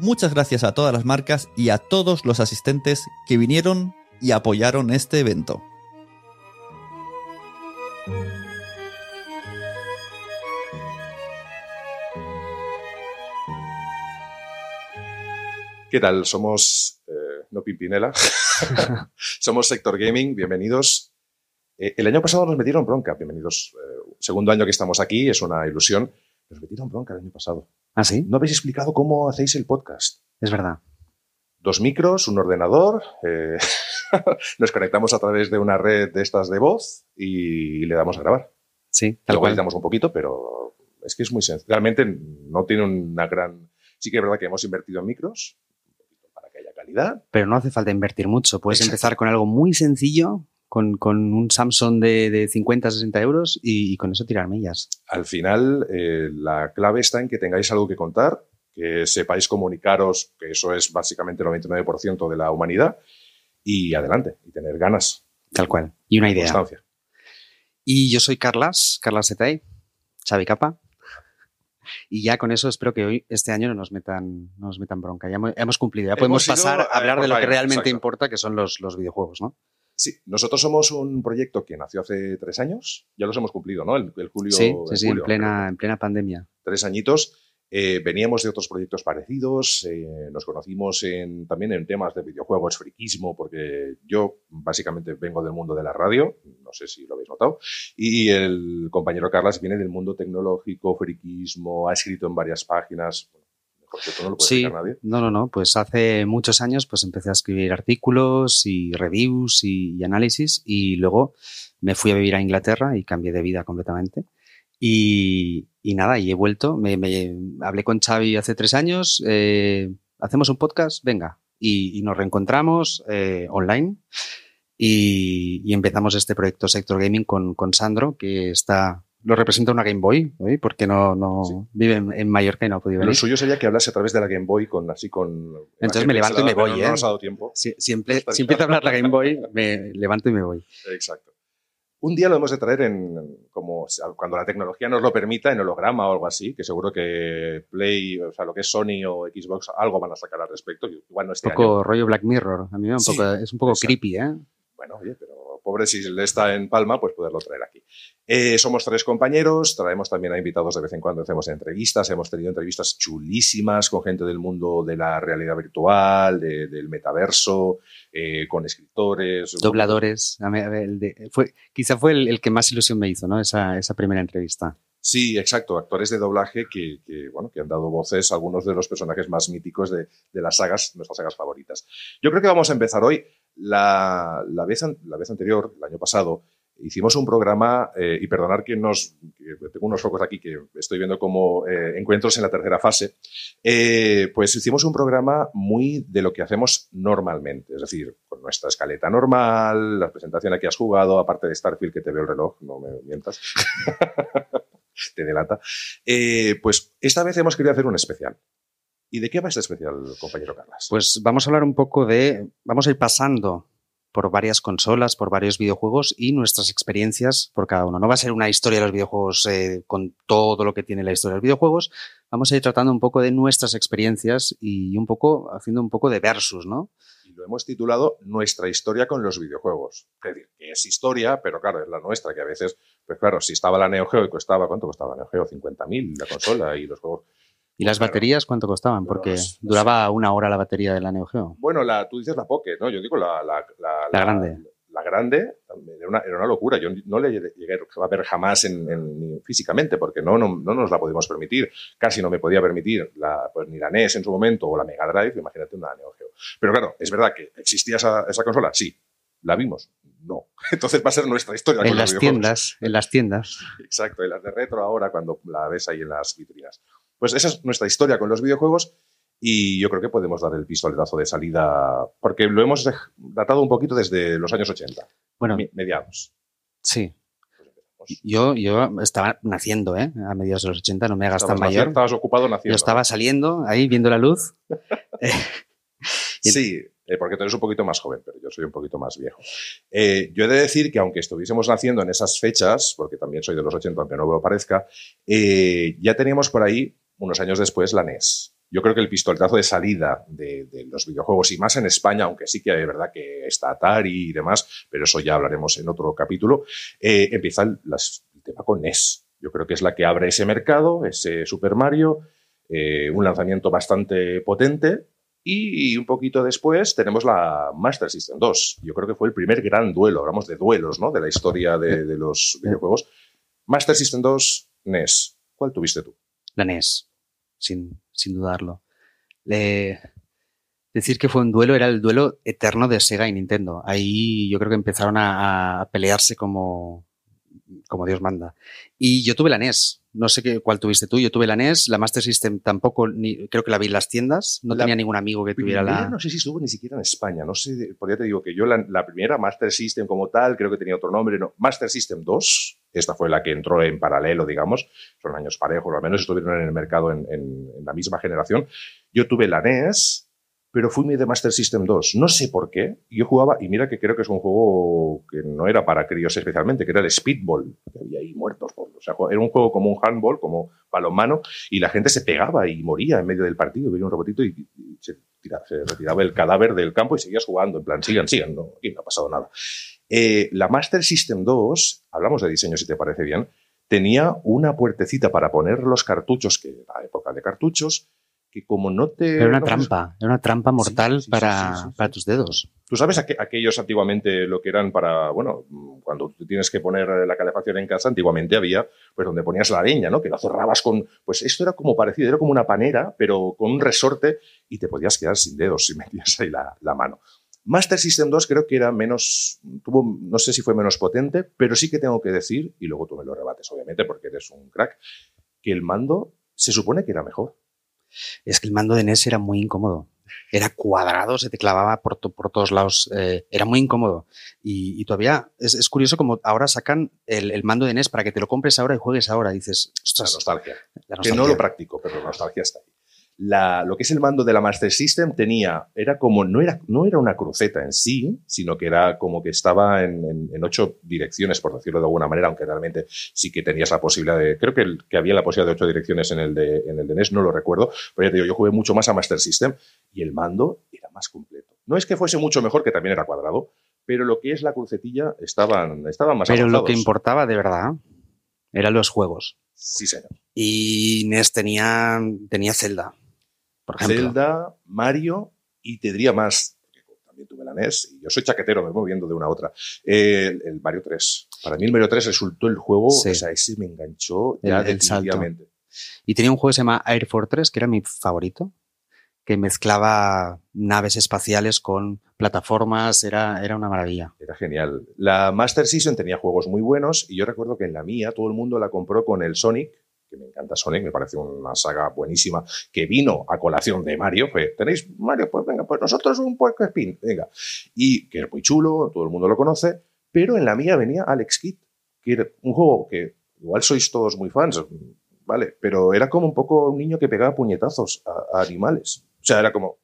Muchas gracias a todas las marcas y a todos los asistentes que vinieron y apoyaron este evento. ¿Qué tal? Somos eh, no Pimpinela, somos Sector Gaming, bienvenidos. Eh, el año pasado nos metieron bronca, bienvenidos. Eh, segundo año que estamos aquí, es una ilusión. Nos metieron bronca el año pasado. ¿Ah, sí? No habéis explicado cómo hacéis el podcast. Es verdad. Dos micros, un ordenador, eh, nos conectamos a través de una red de estas de voz y le damos a grabar. Sí, tal Luego cual. editamos un poquito, pero es que es muy sencillo. Realmente no tiene una gran... Sí que es verdad que hemos invertido en micros un poquito para que haya calidad. Pero no hace falta invertir mucho. Puedes Exacto. empezar con algo muy sencillo, con, con un Samsung de, de 50, 60 euros y, y con eso tirar millas. Al final, eh, la clave está en que tengáis algo que contar, que sepáis comunicaros, que eso es básicamente el 99% de la humanidad, y adelante, y tener ganas, Tal cual. Y una idea. constancia. Y yo soy Carlas, Carlas Setay, Xavi Capa. Y ya con eso espero que hoy, este año, no nos metan, no nos metan bronca. Ya hemos, hemos cumplido. Ya podemos Hemos pasar a hablar de lo que realmente exacto. importa, que son los, los videojuegos, ¿no? Sí, nosotros somos un proyecto que nació hace tres años, ya los hemos cumplido, ¿no? El, el julio. sí, sí, en plena, en plena pandemia. tres añitos. Eh, veníamos de otros proyectos parecidos, eh, nos conocimos en, también en temas de videojuegos, friquismo, porque yo básicamente vengo del mundo de la radio, no sé si lo habéis notado, y el compañero Carlas viene del mundo tecnológico, friquismo, ha escrito en varias páginas. Bueno, mejor que tú no lo puede Sí, nadie. no, no, no. Pues hace muchos años pues empecé a escribir artículos y reviews y, y análisis y luego me fui a vivir a Inglaterra y cambié de vida completamente. Y, y nada, y he vuelto. Me, me- hablé con Xavi hace tres años. eh, Hacemos un podcast, venga. Y, y nos reencontramos eh, online y, y empezamos este proyecto Sector Gaming con, con Sandro, que está... Lo representa una Game Boy, ¿eh? porque no, no Sí. vive en, en Mallorca y no ha podido venir. Lo suyo sería que hablase a través de la Game Boy con así con. Entonces me levanto y me voy, No ¿eh? nos ha dado tiempo. Si, si emple- Está si claro. empieza a hablar la Game Boy, me levanto y me voy. Exacto. Un día lo hemos de traer en, como cuando la tecnología nos lo permita, en holograma o algo así, que seguro que Play, o sea, lo que es Sony o Xbox, algo van a sacar al respecto. Igual no este Un poco año. rollo Black Mirror. A mí me un Sí, poco, es un poco exacto. creepy, ¿eh? Bueno, oye, pero pobre si le está en Palma, pues poderlo traer aquí. Eh, somos tres compañeros, traemos también a invitados de vez en cuando, hacemos entrevistas, hemos tenido entrevistas chulísimas con gente del mundo de la realidad virtual, de- del metaverso, eh, con escritores. Dobladores. El de- fue, quizá fue el, el que más ilusión me hizo, ¿no? Esa, esa primera entrevista. Sí, exacto, actores de doblaje que, que, bueno, que han dado voces a algunos de los personajes más míticos de, de las sagas, nuestras sagas favoritas. Yo creo que vamos a empezar hoy. La, la vez, la vez anterior, el año pasado, hicimos un programa, eh, y perdonar que nos, que tengo unos focos aquí que estoy viendo como eh, encuentros en la tercera fase, eh, pues hicimos un programa muy de lo que hacemos normalmente, es decir, con nuestra escaleta normal, la presentación a que has jugado, aparte de Starfield, que te veo el reloj, no me mientas, te delata, eh, pues esta vez hemos querido hacer un especial. ¿Y de qué va este especial, compañero Carlas? Pues vamos a hablar un poco de. Vamos a ir pasando por varias consolas, por varios videojuegos y nuestras experiencias por cada uno. No va a ser una historia de los videojuegos eh, con todo lo que tiene la historia de los videojuegos. Vamos a ir tratando un poco de nuestras experiencias y un poco haciendo un poco de versus, ¿no? y lo hemos titulado Nuestra historia con los videojuegos. Es decir, que es historia, pero claro, es la nuestra, que a veces, pues claro, si estaba la Neo Geo y costaba, ¿cuánto costaba la Neo Geo? 50.000 la consola y los juegos. ¿Y las Claro. baterías cuánto costaban? Porque sé. duraba una hora la batería de la Neo Geo. Bueno, la, tú dices la Pocket, ¿no? Yo digo la... La, La grande. La grande, era una, era una locura. Yo no le llegué a ver jamás en, en- físicamente, porque no, no, no nos la podemos permitir. Casi no me podía permitir la, pues, ni la NES en su momento o la Mega Drive, imagínate una Neo Geo. Pero claro, es verdad que existía esa, esa consola, sí. ¿La vimos? No. Entonces va a ser nuestra historia. En con las tiendas, en las tiendas. Exacto, y las de retro ahora cuando la ves ahí en las vitrinas. Pues esa es nuestra historia con los videojuegos y yo creo que podemos dar el pistoletazo de salida porque lo hemos datado un poquito desde los años 80, Bueno, mediados. sí. Pues. Yo, yo estaba naciendo, ¿eh? A mediados de los 80, no me hagas tan mayor. estabas ocupado naciendo. Yo estaba saliendo ahí viendo la luz. Eh, Sí, eh, porque tú eres un poquito más joven, pero yo soy un poquito más viejo. Eh, yo he de decir que aunque estuviésemos naciendo en esas fechas, porque también soy de los 80, aunque no me lo parezca, eh, ya teníamos por ahí, unos años después, la NES. Yo creo que el pistoletazo de salida de, de los videojuegos, y más en España, aunque sí que es verdad que está Atari y demás, pero eso ya hablaremos en otro capítulo, eh, empieza el, las- el tema con NES. Yo creo que es la que abre ese mercado, ese Super Mario, eh, un lanzamiento bastante potente, y un poquito después tenemos la Master System 2. Yo creo que fue el primer gran duelo, hablamos de duelos, ¿no? De la historia de, de los videojuegos. Master System 2, NES. ¿Cuál tuviste tú? La NES, sin, sin dudarlo. Decir que fue un duelo era el duelo eterno de Sega y Nintendo. Ahí yo creo que empezaron a, a pelearse como, como Dios manda. Y yo tuve la NES. No sé qué, cuál tuviste tú. Yo tuve la NES. La Master System tampoco, ni, creo que la vi en las tiendas. No La tenía ningún amigo que tuviera la. No sé si estuvo ni siquiera en España. No sé, por ya te digo que yo la, la primera Master System como tal, creo que tenía otro nombre. No, Master System 2. Esta fue la que entró en paralelo, digamos. Son años parejos, al menos estuvieron en el mercado en, la misma generación. Yo tuve la NES, pero fui muy de Master System 2. No sé por qué. Yo jugaba, y mira que creo que es un juego que no era para críos especialmente, que era el Speedball. Que había ahí muertos. por- o sea, era un juego como un handball, como balonmano, y la gente se pegaba y moría en medio del partido. Veía un robotito y, se, tira- se retiraba el cadáver del campo y seguías jugando. En plan, sigan, sigan, no, no ha pasado nada. Eh, la Master System 2, hablamos de diseño si te parece bien, tenía una puertecita para poner los cartuchos, que era la época de cartuchos, que como no te... Era una no trampa. Era una trampa mortal sí, sí, para, sí, para tus dedos. Tú sabes aqu- aquellos antiguamente lo que eran para, bueno, cuando tú tienes que poner la calefacción en casa, antiguamente había, pues donde ponías la leña, ¿no? Que la cerrabas con, pues esto era como parecido, era como una panera, pero con un resorte y te podías quedar sin dedos si metías ahí la, la mano. Master System 2 creo que era menos, tuvo, no sé si fue menos potente, pero sí que tengo que decir, y luego tú me lo rebates obviamente porque eres un crack, que el mando se supone que era mejor. Es que el mando de NES era muy incómodo. Era cuadrado, se te clavaba por, to- por todos lados. eh, era muy incómodo. Y, y todavía es, es curioso como ahora sacan el, el mando de NES para que te lo compres ahora y juegues ahora. Y dices, La nostalgia. la que no lo practico, pero la nostalgia está ahí. La- lo que es el mando de la Master System tenía, era como, no era, no era una cruceta en sí, sino que era como que estaba en, en- en ocho direcciones, por decirlo de alguna manera, aunque realmente sí que tenías la posibilidad de, creo que, el- que había la posibilidad de ocho direcciones en el de, en el de NES, no lo recuerdo, pero ya te digo, yo jugué mucho más a Master System y el mando era más completo. No es que fuese mucho mejor, que también era cuadrado, pero lo que es la crucetilla estaban, estaban más Pero lo que importaba de verdad eran los juegos. Sí, señor. Y NES tenía, tenía Zelda, por ejemplo. Zelda, Mario y te diría más, porque también tuve la NES y yo soy chaquetero, me voy moviendo de una a otra. El, el Mario 3. Para mí el Mario 3 resultó el juego, Sí. o sea, ese me enganchó ya El- definitivamente. Y tenía un juego que se llama Air Fortress, que era mi favorito, que mezclaba naves espaciales con plataformas, era, era una maravilla. Era genial. La Master System tenía juegos muy buenos y yo recuerdo que en la mía todo el mundo la compró con el Sonic, que me encanta Sonic, me parece una saga buenísima, que vino a colación de Mario. Fue, ¿tenéis Mario? Pues venga, pues nosotros un puerco spin, venga. Y que es muy chulo, todo el mundo lo conoce, pero en la mía venía Alex Kidd, que era un juego que igual sois todos muy fans, ¿vale? Pero era como un poco un niño que pegaba puñetazos a, a animales. O sea, era como...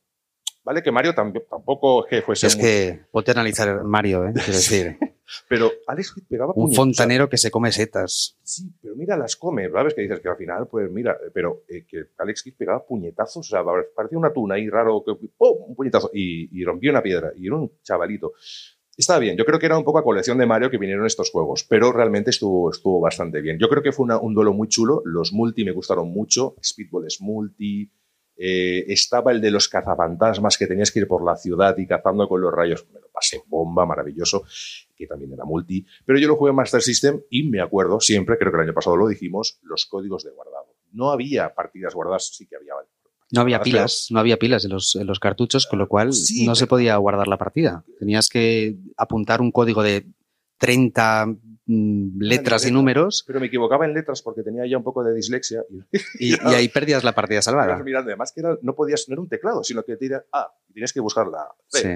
Vale, que Mario tamp- tampoco que fuese es muy- que ponte a analizar Mario, ¿eh? quiero decir, Pero Alex Kidd pegaba un fontanero que se come setas. Sí, pero mira, las come, ¿sabes? Que dices que al final, pues mira, pero eh, que Alex Kidd pegaba puñetazos, o sea, parecía una tuna ahí raro, que, ¡pum! un puñetazo, y, y rompía una piedra, y era un chavalito. Está bien, yo creo que era un poco a colección de Mario que vinieron estos juegos, pero realmente estuvo, estuvo bastante bien. Yo creo que fue una- un duelo muy chulo, los multi me gustaron mucho, Speedball es multi, Eh, estaba el de los cazafantasmas que tenías que ir por la ciudad y cazando con los rayos. Me lo pasé bomba, maravilloso, que también era multi. Pero yo lo jugué en Master System y me acuerdo siempre, creo que el año pasado lo dijimos, los códigos de guardado. No había partidas guardadas, sí que había. No había pilas, no había pilas en los, en los cartuchos, con lo cual Sí, no se podía guardar la partida. Tenías que apuntar un código de 30 mm, letras y números Pero me equivocaba en letras porque tenía ya un poco de dislexia. Y, y, y ahí perdías la partida salvada. Mirando, además que era- no podías, no era un teclado, sino que tira A, y tienes que buscar la C. Sí.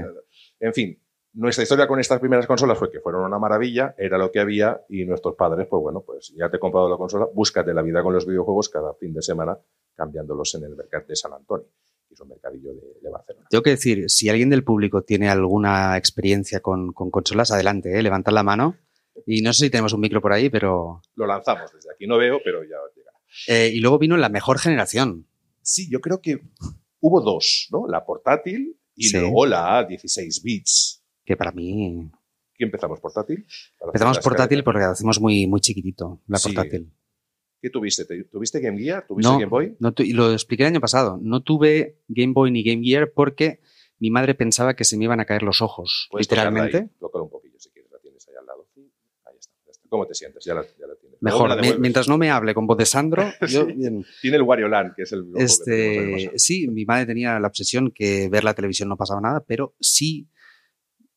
En fin, nuestra historia con estas primeras consolas fue que fueron una maravilla, era lo que había, y nuestros padres, pues bueno, pues ya te he comprado la consola, búscate la vida con los videojuegos cada fin de semana, cambiándolos en el mercado de San Antonio, que es un mercadillo de, de Barcelona. Tengo que decir, si alguien del público tiene alguna experiencia con, con consolas, adelante, ¿eh? levantad la mano. Y no sé si tenemos un micro por ahí, pero... Lo lanzamos desde aquí, no veo, pero ya llegará. eh, y luego vino la mejor generación. Sí, yo creo que hubo dos, ¿no? La portátil y Sí. luego la 16 bits. Que para mí... ¿Qué empezamos? ¿Portátil? Empezamos portátil porque lo hacemos muy, muy chiquitito, la Sí. portátil. ¿Qué tuviste? ¿Te- ¿Tuviste Game Gear? ¿Tuviste No, Game Boy? no y lo expliqué el año pasado. No tuve Game Boy ni Game Gear porque mi madre pensaba que se me iban a caer los ojos, Puedes tocarla literalmente. ahí, un poquillo si quieres, la tienes ahí al lado. Sí, Ahí está, ya está. ¿Cómo te sientes? Ya la, ya la tienes. Mejor, la mientras no me hable con voz de Sandro, yo Sí. bien. Tiene el Wario Land, que es el que Este, más. sí, mi madre tenía la obsesión que ver la televisión no pasaba nada, pero si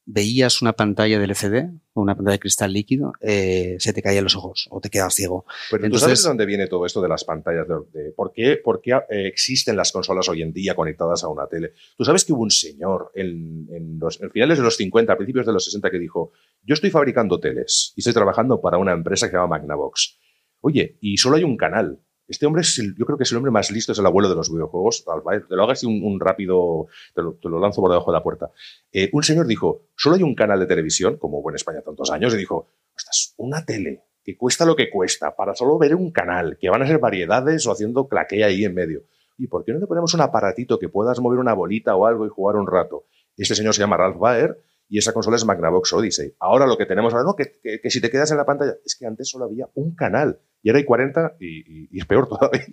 veías una pantalla de LCD o una pantalla de cristal líquido, eh, se te caían los ojos o te quedabas ciego. Pero tú sabes de dónde viene todo esto de las pantallas, de, de- por qué, por qué, eh, existen las consolas hoy en día conectadas a una tele. Tú sabes que hubo un señor en, en los en finales de los 50, a principios de los 60, que dijo, yo estoy fabricando teles y estoy trabajando para una empresa que se llama Magnavox. Oye, y solo hay un canal. Este hombre, es el- yo creo que es el hombre más listo, es el abuelo de los videojuegos. Te lo hagas un, rápido, te lo, te lanzo por debajo de la puerta. Eh, un señor dijo, solo hay un canal de televisión, como en España tantos años, y dijo, ostras, una tele que cuesta lo que cuesta para solo ver un canal, que van a ser variedades o haciendo claquea ahí en medio. ¿Y por qué no le ponemos un aparatito que puedas mover una bolita o algo y jugar un rato? Este señor se llama Ralph Baer y esa consola es Magnavox Odyssey. Ahora lo que tenemos ahora, no, que, que- si te quedas en la pantalla, es que antes solo había un canal y ahora hay 40 y, y- es peor todavía.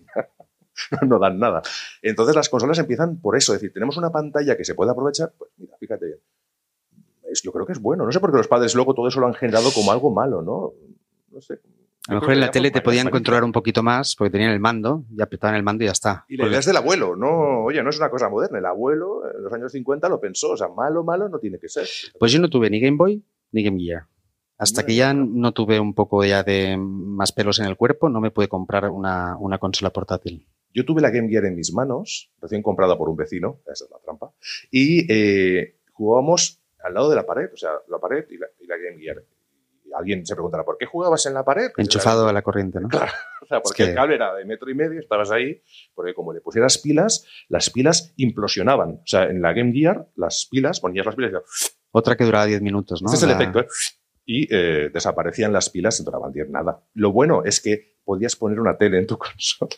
no, dan nada. Entonces las consolas empiezan por eso, es decir, tenemos una pantalla que se puede aprovechar, pues mira, fíjate bien. Yo creo que es bueno. No sé por qué los padres luego todo eso lo han generado como algo malo, ¿no? No sé. A lo mejor en la tele te podían controlar un poquito más porque tenían el mando y apretaban el mando y ya está. Y la idea es del abuelo, no, oye, no es una cosa moderna. El abuelo en los años 50 lo pensó, o sea, malo, malo no tiene que ser. Pues yo no tuve ni Game Boy ni Game Gear. Hasta No, que ya no. no tuve un poco ya de más pelos en el cuerpo, no me pude comprar una, una consola portátil. Yo tuve la Game Gear en mis manos, recién comprada por un vecino, esa es la trampa, y eh, jugábamos al lado de la pared, o sea, la pared y la, y la Game Gear. Alguien se preguntará, ¿por qué jugabas en la pared? Pues Enchufado a la corriente, ¿no? Claro, o sea, porque Es que- el cable era de metro y medio, estabas ahí, porque como le pusieras pilas, las pilas implosionaban. O sea, en la Game Gear, las pilas, ponías las pilas y Otra que duraba 10 minutos, ¿no? Este es el efecto, ¿eh? Y eh, desaparecían las pilas y duraban 10 nada. Lo bueno es que podías poner una tele en tu consola.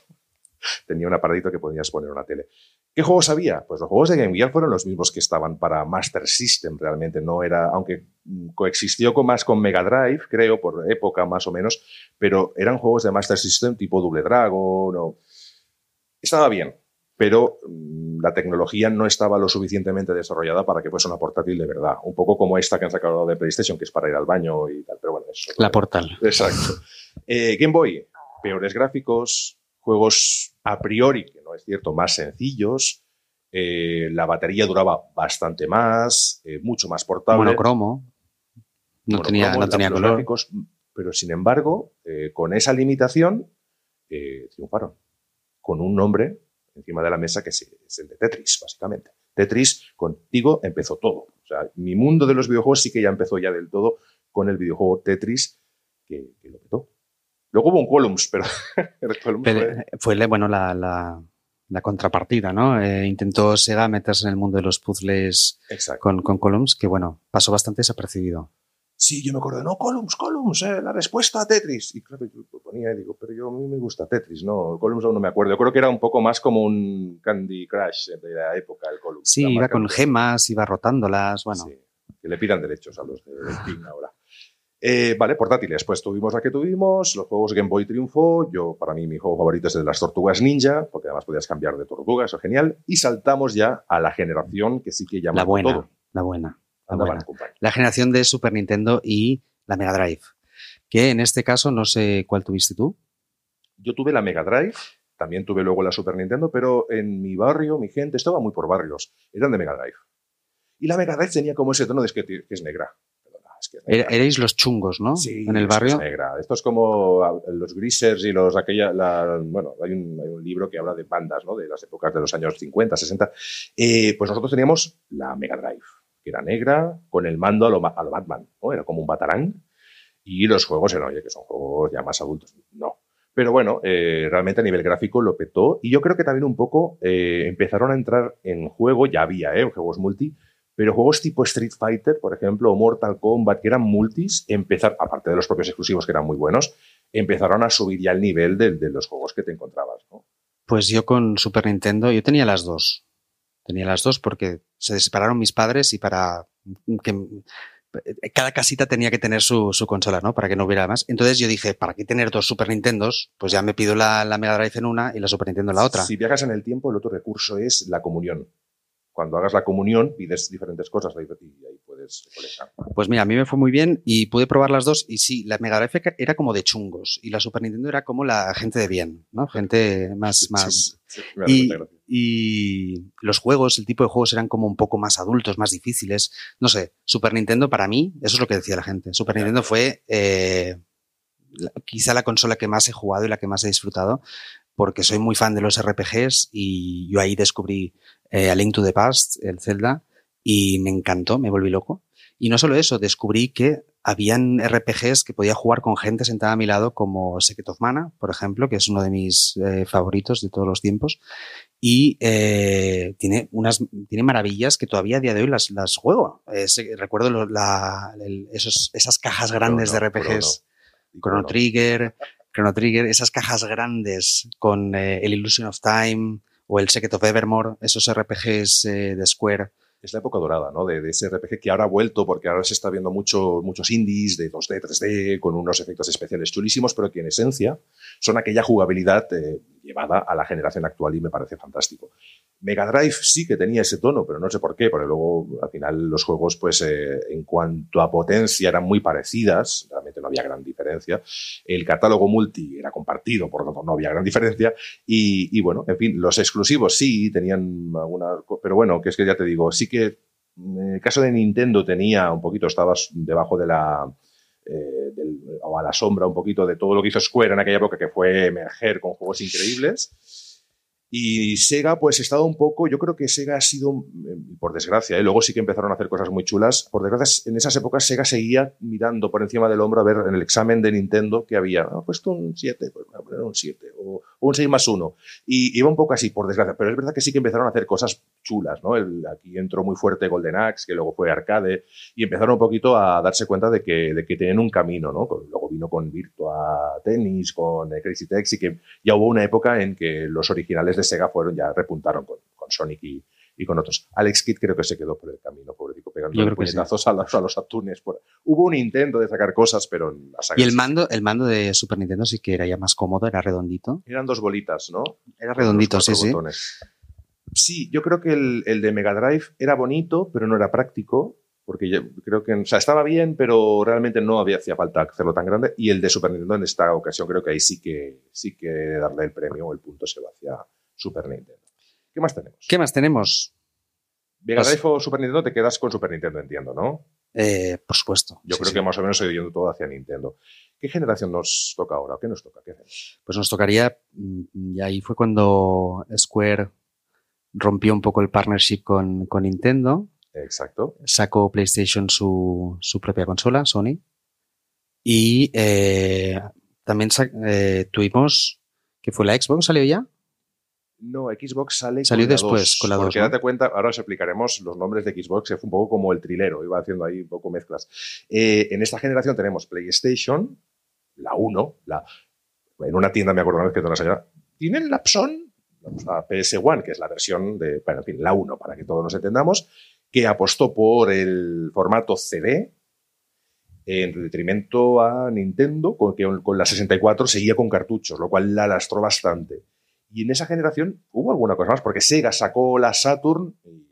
Tenía un aparatito que podías poner una tele. ¿Qué juegos había? Pues los juegos de Game Gear fueron los mismos que estaban para Master System realmente. No era, aunque mm, coexistió con más con Mega Drive, creo, por época más o menos, pero eran juegos de Master System tipo Double Dragon o... Estaba bien, pero mm, la tecnología no estaba lo suficientemente desarrollada para que fuese una portátil de verdad. Un poco como esta que han sacado de PlayStation, que es para ir al baño y tal. Pero bueno, eso es La portal. Exacto. Eh, Game Boy, peores gráficos, juegos a priori, que no es cierto, más sencillos. eh, la batería duraba bastante más, eh, mucho más portable. Monocromo. No Monocromo, tenía, no tenía color. gráficos, pero sin embargo, eh, con esa limitación, triunfaron. Con un nombre encima de la mesa que es, es el de Tetris, básicamente. Tetris, contigo empezó todo. O sea, mi mundo de los videojuegos sí que ya empezó ya del todo con el videojuego Tetris, que, que lo petó. Luego hubo un Columns, pero el Columns Pero, fue- bueno, la, la- la contrapartida, ¿no? Eh, intentó Sega meterse en el mundo de los puzzles con, con Columns, que bueno, pasó bastante desapercibido. Sí, yo me acuerdo, no, Columns, Columns, eh, la respuesta a Tetris. Y claro, yo ponía y digo, pero yo a mí me gusta Tetris, no, Columns aún no me acuerdo. Yo creo que era un poco más como un Candy Crush de la época, el Columns. Sí, iba con gemas, iba rotándolas, bueno. Sí, que le pidan derechos a los de Steam ahora. Eh, vale, portátiles. Pues tuvimos la que tuvimos, los juegos Game Boy triunfó. Yo, para mí, mi juego favorito es el de las tortugas ninja, porque además podías cambiar de tortuga, eso es genial. Y saltamos ya a la generación que sí que llama La buena, todo. la buena. La, buena. La generación de Super Nintendo y la Mega Drive. Que en este caso no sé cuál tuviste tú. Yo tuve la Mega Drive, también tuve luego la Super Nintendo, pero en mi barrio, mi gente, estaba muy por barrios, eran de Mega Drive. Y la Mega Drive tenía como ese tono de que es negra. Era- erais los chungos, ¿no? Sí, en el barrio. negra. Esto es como ah, los grisers y los aquella. la- bueno, hay un, hay un libro que habla de bandas, ¿no? De las épocas de los años 50, 60. Eh, pues nosotros teníamos la Mega Drive, que era negra, con el mando a lo, ma- a lo Batman, ¿no? Era como un batarán. Y los juegos eran, oye, que son juegos ya más adultos. No. Pero bueno, eh, realmente a nivel gráfico lo petó. Y yo creo que también un poco eh, empezaron a entrar en juego, ya había, ¿eh? Juegos multi, pero juegos tipo Street Fighter, por ejemplo, o Mortal Kombat, que eran multis, empezar, aparte de los propios exclusivos que eran muy buenos, empezaron a subir ya el nivel de, de los juegos que te encontrabas. ¿no? Pues yo con Super Nintendo, yo tenía las dos. Tenía las dos porque se separaron mis padres y para que cada casita tenía que tener su, su consola, ¿no? Para que no hubiera más. Entonces yo dije, ¿para qué tener dos Super Nintendos? Pues ya me pido la, la Mega Drive en una y la Super Nintendo en la otra. Si viajas en el tiempo, el otro recurso es la comunión. Cuando hagas la comunión, pides diferentes cosas y ahí puedes colectar. Pues mira, a mí me fue muy bien y pude probar las dos y sí, la Mega Drive era como de chungos y la Super Nintendo era como la gente de bien, ¿no? Gente más, más, Sí, hace y, y los juegos, el tipo de juegos eran como un poco más adultos, más difíciles. No sé, Super Nintendo para mí, eso es lo que decía la gente. Super Nintendo fue eh, quizá la consola que más he jugado y la que más he disfrutado, porque soy muy fan de los RPGs y yo ahí descubrí eh, A Link to the Past, el Zelda, y me encantó, me volví loco. Y no solo eso, descubrí que habían RPGs que podía jugar con gente sentada a mi lado, como Secret of Mana, por ejemplo, que es uno de mis eh, favoritos de todos los tiempos. Y eh, tiene unas tiene maravillas que todavía a día de hoy las, las juego. Eh, recuerdo lo- la- el- esos, esas cajas grandes de RPGs. Y Chrono Chrono. Trigger, Chrono Trigger, esas cajas grandes con eh, el Illusion of Time o el Secret of Evermore, esos RPGs eh, de Square. Es la época dorada, ¿no? De, de ese RPG que ahora ha vuelto, porque ahora se está viendo mucho, muchos indies de 2D, 3D, con unos efectos especiales chulísimos, pero que en esencia son aquella jugabilidad eh, llevada a la generación actual y me parece fantástico. Mega Drive sí que tenía ese tono, pero no sé por qué, porque luego al final los juegos, pues eh, en cuanto a potencia eran muy parecidas, realmente no había gran diferencia. El catálogo multi era compartido, por lo tanto no había gran diferencia. Y, bueno, en fin, los exclusivos sí tenían algunas, co- pero bueno, que es que ya te digo, sí que en el caso de Nintendo tenía un poquito, estabas debajo de la, eh, o a la sombra un poquito de todo lo que hizo Square en aquella época, que fue emerger con juegos increíbles. Y Sega, pues estaba un poco, yo creo que Sega ha sido, eh, por desgracia, ¿eh? luego sí que empezaron a hacer cosas muy chulas. Por desgracia, en esas épocas Sega seguía mirando por encima del hombro a ver en el examen de Nintendo que había. Ha puesto un 7, pues un 7, o, un 6 más 1. Y iba un poco así, por desgracia. Pero es verdad que sí que empezaron a hacer cosas chulas, ¿no? El- aquí entró muy fuerte Golden Axe, que luego fue arcade, y empezaron un poquito a darse cuenta de que, de que tenían un camino, ¿no? Luego vino con Virtua Tennis, con eh, Crazy Taxi, que ya hubo una época en que los originales de Sega fueron, ya repuntaron con, con Sonic y, y con otros. Alex Kidd creo que se quedó por el camino, pegando creo que sí. puñetazos a, los, a los atunes. Por... Hubo un intento de sacar cosas, pero en la saga Y el mando, el mando de Super Nintendo sí que era ya más cómodo, era redondito. Eran dos bolitas, ¿no? Era redondito, sí, sí. Sí, yo creo que el, el de Mega Drive era bonito, pero no era práctico, porque yo creo que, o sea, estaba bien, pero realmente no había hacía falta hacerlo tan grande. Y el de Super Nintendo en esta ocasión creo que ahí sí que sí que darle el premio o el punto se va hacia Super Nintendo. ¿Qué más tenemos? ¿Qué más tenemos? Mega Drive o Super Nintendo te quedas con Super Nintendo, entiendo, ¿no? Eh, por supuesto. Yo sí, creo sí. que más o menos estoy yendo todo hacia Nintendo. ¿Qué generación nos toca ahora? ¿Qué nos toca? Pues nos tocaría, mm, y ahí fue cuando Square rompió un poco el partnership con, con Nintendo, Exacto. sacó PlayStation su, su propia consola, Sony, y eh, también eh, tuvimos, que fue la Xbox, ¿salió ya? No, Xbox sale Salió con la después, 2, con la Porque 2, ¿no? date cuenta, ahora os explicaremos los nombres de Xbox, que fue un poco como el trilero, iba haciendo ahí un poco mezclas. Eh, en esta generación tenemos PlayStation, la 1, la, en una tienda me acuerdo una vez que una señora, ¿tienen la PSON? La PS1, que es la versión de, bueno, en fin, la 1, para que todos nos entendamos, que apostó por el formato CD, en detrimento a Nintendo, con que con la 64 seguía con cartuchos, lo cual la lastró bastante. Y en esa generación hubo alguna cosa más, porque Sega sacó la Saturn y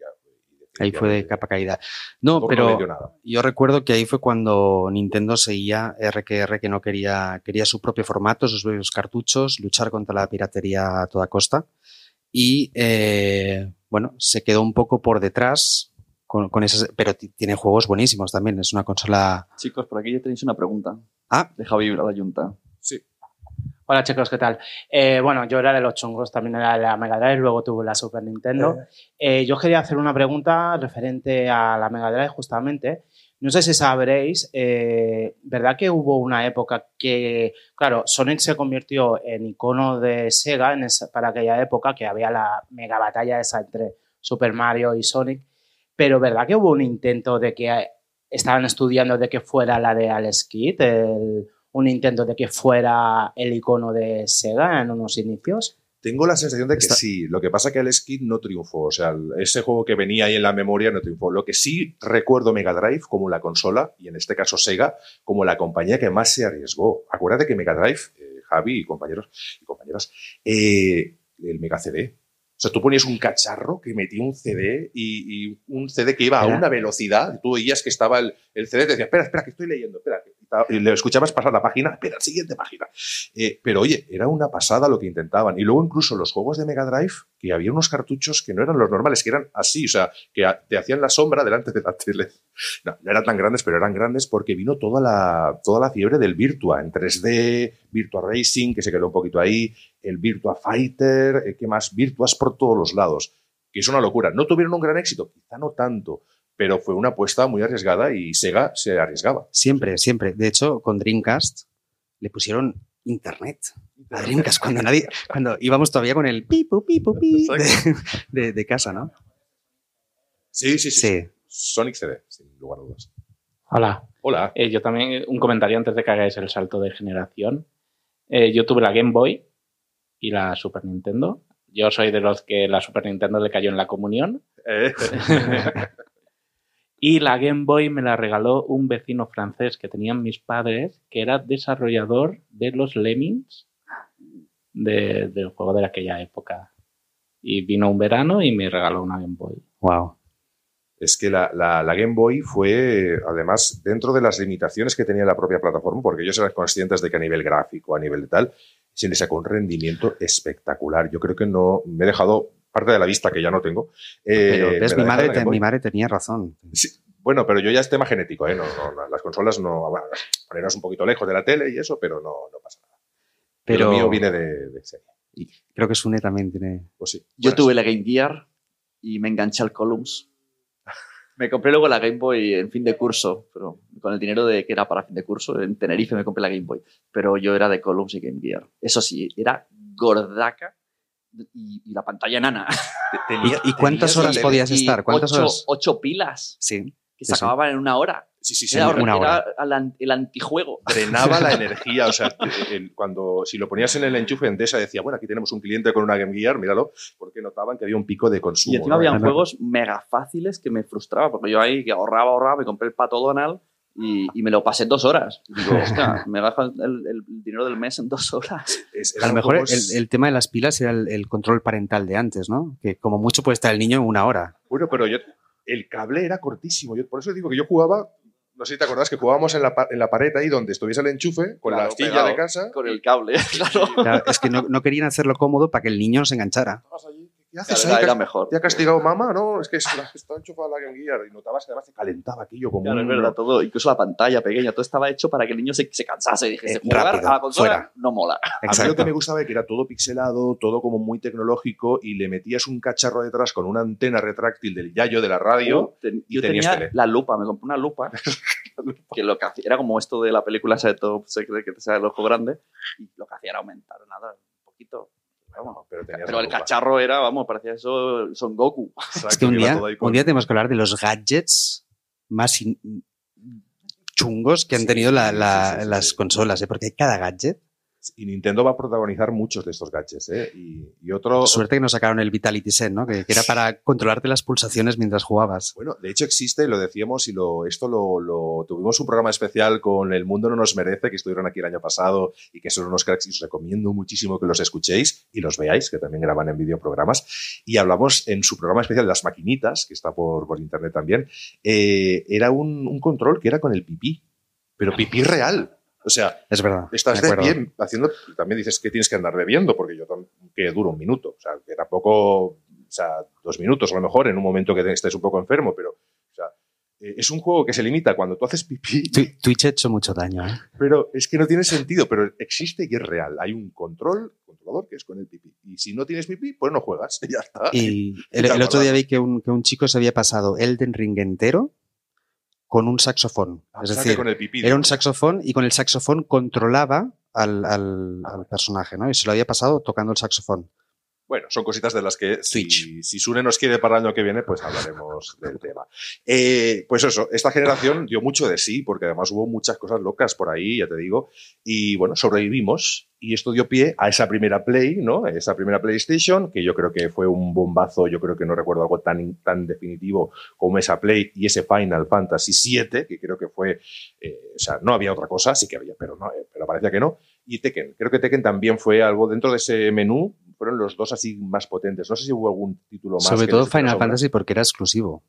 Ahí fue de capa caída. No, pero yo recuerdo que ahí fue cuando Nintendo seguía RQR que no quería, quería su propio formato, sus propios cartuchos, luchar contra la piratería a toda costa. Y eh, bueno, se quedó un poco por detrás con, con esas, pero tiene juegos buenísimos también. Es una consola. Chicos, por aquí ya tenéis una pregunta. Ah, de Javi la Junta. Sí. Hola chicos, ¿qué tal? Eh, bueno, yo era de los chungos, también era de la Mega Drive, luego tuve la Super Nintendo. Eh, yo quería hacer una pregunta referente a la Mega Drive justamente. No sé si sabréis, eh, ¿verdad que hubo una época que, claro, Sonic se convirtió en icono de Sega en para aquella época, que había la mega batalla esa entre Super Mario y Sonic, pero ¿verdad que hubo un intento de que estaban estudiando de que fuera la de Alex Kidd, el un intento de que fuera el icono de Sega en unos inicios? Tengo la sensación de que sí. Lo que pasa es que el Skid no triunfó. O sea, ese juego que venía ahí en la memoria no triunfó. Lo que sí recuerdo Mega Drive como la consola, y en este caso Sega, como la compañía que más se arriesgó. Acuérdate que Mega Drive, eh, Javi y compañeros y compañeras, eh, el Mega CD. O sea, tú ponías un cacharro que metía un CD y, un CD que iba a una velocidad. Y tú veías que estaba el, el CD, te decía, espera, espera, que estoy leyendo, espera, y le escuchabas pasar la página, espera, siguiente página. Eh, pero oye, era una pasada lo que intentaban. Y luego incluso los juegos de Mega Drive, que había unos cartuchos que no eran los normales, que eran así, o sea, que te hacían la sombra delante de la tele. No, no eran tan grandes, pero eran grandes porque vino toda la, toda la fiebre del Virtua, en 3D, Virtua Racing, que se quedó un poquito ahí, el Virtua Fighter, eh, ¿qué más? Virtuas por todos los lados. Que es una locura. No tuvieron un gran éxito, quizá no tanto, pero fue una apuesta muy arriesgada y Sega se arriesgaba. Siempre, siempre. De hecho, con Dreamcast le pusieron internet a Dreamcast cuando nadie, cuando íbamos todavía con el pipo, pipo, pi de, de, casa, ¿no? Sí, sí, sí, Sonic CD, sin lugar a dudas. Hola. Hola. Eh, yo también, un comentario antes de que hagáis el salto de generación. Eh, yo tuve la Game Boy y la Super Nintendo. Yo soy de los que la Super Nintendo le cayó en la comunión. Eh. Y la Game Boy me la regaló un vecino francés que tenían mis padres, que era desarrollador de los Lemmings del juego de aquella época. Y vino un verano y me regaló una Game Boy. Wow. Es que la, Game Boy fue, además, dentro de las limitaciones que tenía la propia plataforma, porque ellos eran conscientes de que a nivel gráfico, a nivel de tal, se les sacó un rendimiento espectacular. Yo creo que no me he dejado parte de la vista que ya no tengo. Eh, mi, madre, mi madre tenía razón. bueno, pero yo ya es tema genético, ¿eh? No, las consolas no. Bueno, ponerlas un poquito lejos de la tele y eso, pero no, pasa nada. Pero lo mío viene de, serie. Y creo que Sune también tiene. Pues sí. Yo tuve la Game Gear y me enganché al Columns. Me compré luego la Game Boy en fin de curso, pero con el dinero de que era para fin de curso, en Tenerife me compré la Game Boy. Pero yo era de Columns y Game Gear. Eso sí, era gordaca y, la pantalla nana. ¿Y, cuántas horas podías estar? ¿Cuántas ocho, horas? Ocho pilas. Sí. Que se acababan en una hora. Sí, sí, sí. Era, una hora. el antijuego. Drenaba la energía. O sea, cuando si lo ponías en el enchufe Endesa decía, bueno, aquí tenemos un cliente con una Game Gear, míralo, porque notaban que había un pico de consumo. Y encima había juegos mega fáciles que me frustraba, porque yo ahí que ahorraba, ahorraba, me compré el pato Donald y, me lo pasé dos horas. digo, hostia, me gasto el, dinero del mes en dos horas. a lo mejor el, tema de las pilas era el, control parental de antes, ¿no? Que como mucho puede estar el niño en una hora. Bueno, pero yo, el cable era cortísimo. Yo, por eso digo que yo jugaba no sé si te acordás que jugábamos en la, en la pared ahí donde estuviese el enchufe, con la astilla de casa. Con el cable, claro. es que no, no, querían hacerlo cómodo para que el niño no se enganchara. ¿Qué haces ahí? Era mejor. ¿Te ha castigado mamá? No, es que está enchufada la Game Gear y notabas que además se calentaba aquello como claro, es verdad, todo, incluso la pantalla pequeña, todo estaba hecho para que el niño se, se cansase y dijese, eh, jugar a la consola fuera. no mola. A mí lo que me gustaba es que era todo pixelado, todo como muy tecnológico y le metías un cacharro detrás con una antena retráctil del yayo de la radio uh, y yo tenía la lupa, me compré una lupa que lo que hacía era como esto de la película esa de Top Secret que te sale el ojo grande y lo que hacía era aumentar nada, un poquito pero, el cacharro era, vamos, parecía eso Son Goku. es que un día, un día tenemos que hablar de los gadgets más chungos que han tenido las consolas, ¿eh? porque cada gadget Y Nintendo va a protagonizar muchos de estos gadgets, ¿eh? Y, y otro... Suerte que nos sacaron el Vitality Set, ¿no? Que, que era para controlarte las pulsaciones mientras jugabas. Bueno, de hecho existe, lo decíamos y lo, esto lo, lo- tuvimos un programa especial con El Mundo No Nos Merece, que estuvieron aquí el año pasado y que son unos cracks y os recomiendo muchísimo que los escuchéis y los veáis, que también graban en videoprogramas. Y hablamos en su programa especial de las maquinitas, que está por, por internet también, eh, era un, un control que era con el pipí, pero pipí real. O sea, Es verdad. estás de pie haciendo, también dices que tienes que andar bebiendo, porque yo que duro un minuto, o sea, que tampoco, o sea, dos minutos a lo mejor en un momento que estés un poco enfermo, pero, o sea, eh, es un juego que se limita cuando tú haces pipí, Twi- Twitch ha hecho mucho daño, ¿eh? pero es que no tiene sentido, pero existe y es real. Hay un control, controlador que es con el pipí. Y si no tienes pipí, pues no juegas, y ya está. Y el, está el otro día vi que un, que un chico se había pasado Elden Ring entero con un saxofón. Ah, es decir, con el pipí, era un saxofón y con el saxofón controlaba al, al- al personaje, ¿no? Y se lo había pasado tocando el saxofón. Bueno, son cositas de las que si, Switch. si Sune nos quiere para el año que viene, pues hablaremos del tema. Eh, pues eso, esta generación dio mucho de sí, porque además hubo muchas cosas locas por ahí, ya te digo, y bueno, sobrevivimos y esto dio pie a esa primera Play, ¿no? Esa primera PlayStation, que yo creo que fue un bombazo, yo creo que no recuerdo algo tan, tan definitivo como esa Play y ese Final Fantasy VII, que creo que fue, eh, o sea, no había otra cosa, sí que había, pero, no, eh, pero parecía que no. Y Tekken, creo que Tekken también fue algo dentro de ese menú, fueron los dos así más potentes. No sé si hubo algún título más. Sobre todo Final. Fantasy porque era exclusivo.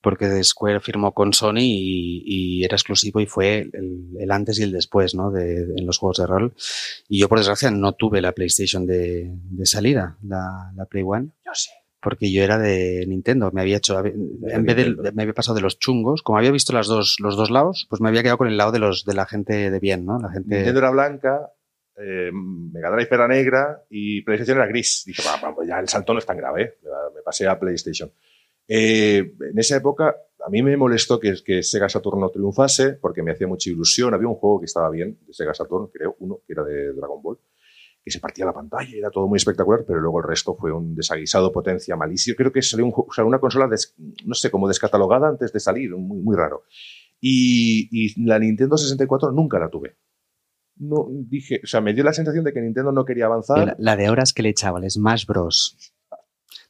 Porque Square firmó con Sony y, y era exclusivo y fue el, el antes y el después, ¿no? De, en los juegos de rol. Y yo, por desgracia, no tuve la PlayStation de, de salida, la, la Play One. Yo sí. porque yo era de Nintendo. Me había hecho, en vez de, me había pasado de los chungos, como había visto las dos, los dos lados, pues me había quedado con el lado de los de la gente de bien, ¿no? La gente. Nintendo era blanca, eh, Mega Drive era negra y PlayStation era gris. Dije, va, pues ya el salto no es tan grave. ¿eh? Me pasé a PlayStation. Eh, en esa época, a mí me molestó que, que Sega Saturn no triunfase porque me hacía mucha ilusión. Había un juego que estaba bien de Sega Saturn, creo, uno que era de Dragon Ball, que se partía la pantalla y era todo muy espectacular, pero luego el resto fue un desaguisado, potencia, malísimo. Creo que salió un, una consola, des- no sé, como descatalogada antes de salir, muy, muy raro. Y la Nintendo 64 nunca la tuve. No, dije, o sea, me dio la sensación de que Nintendo no quería avanzar. La, la de horas que le echaba el Smash Bros.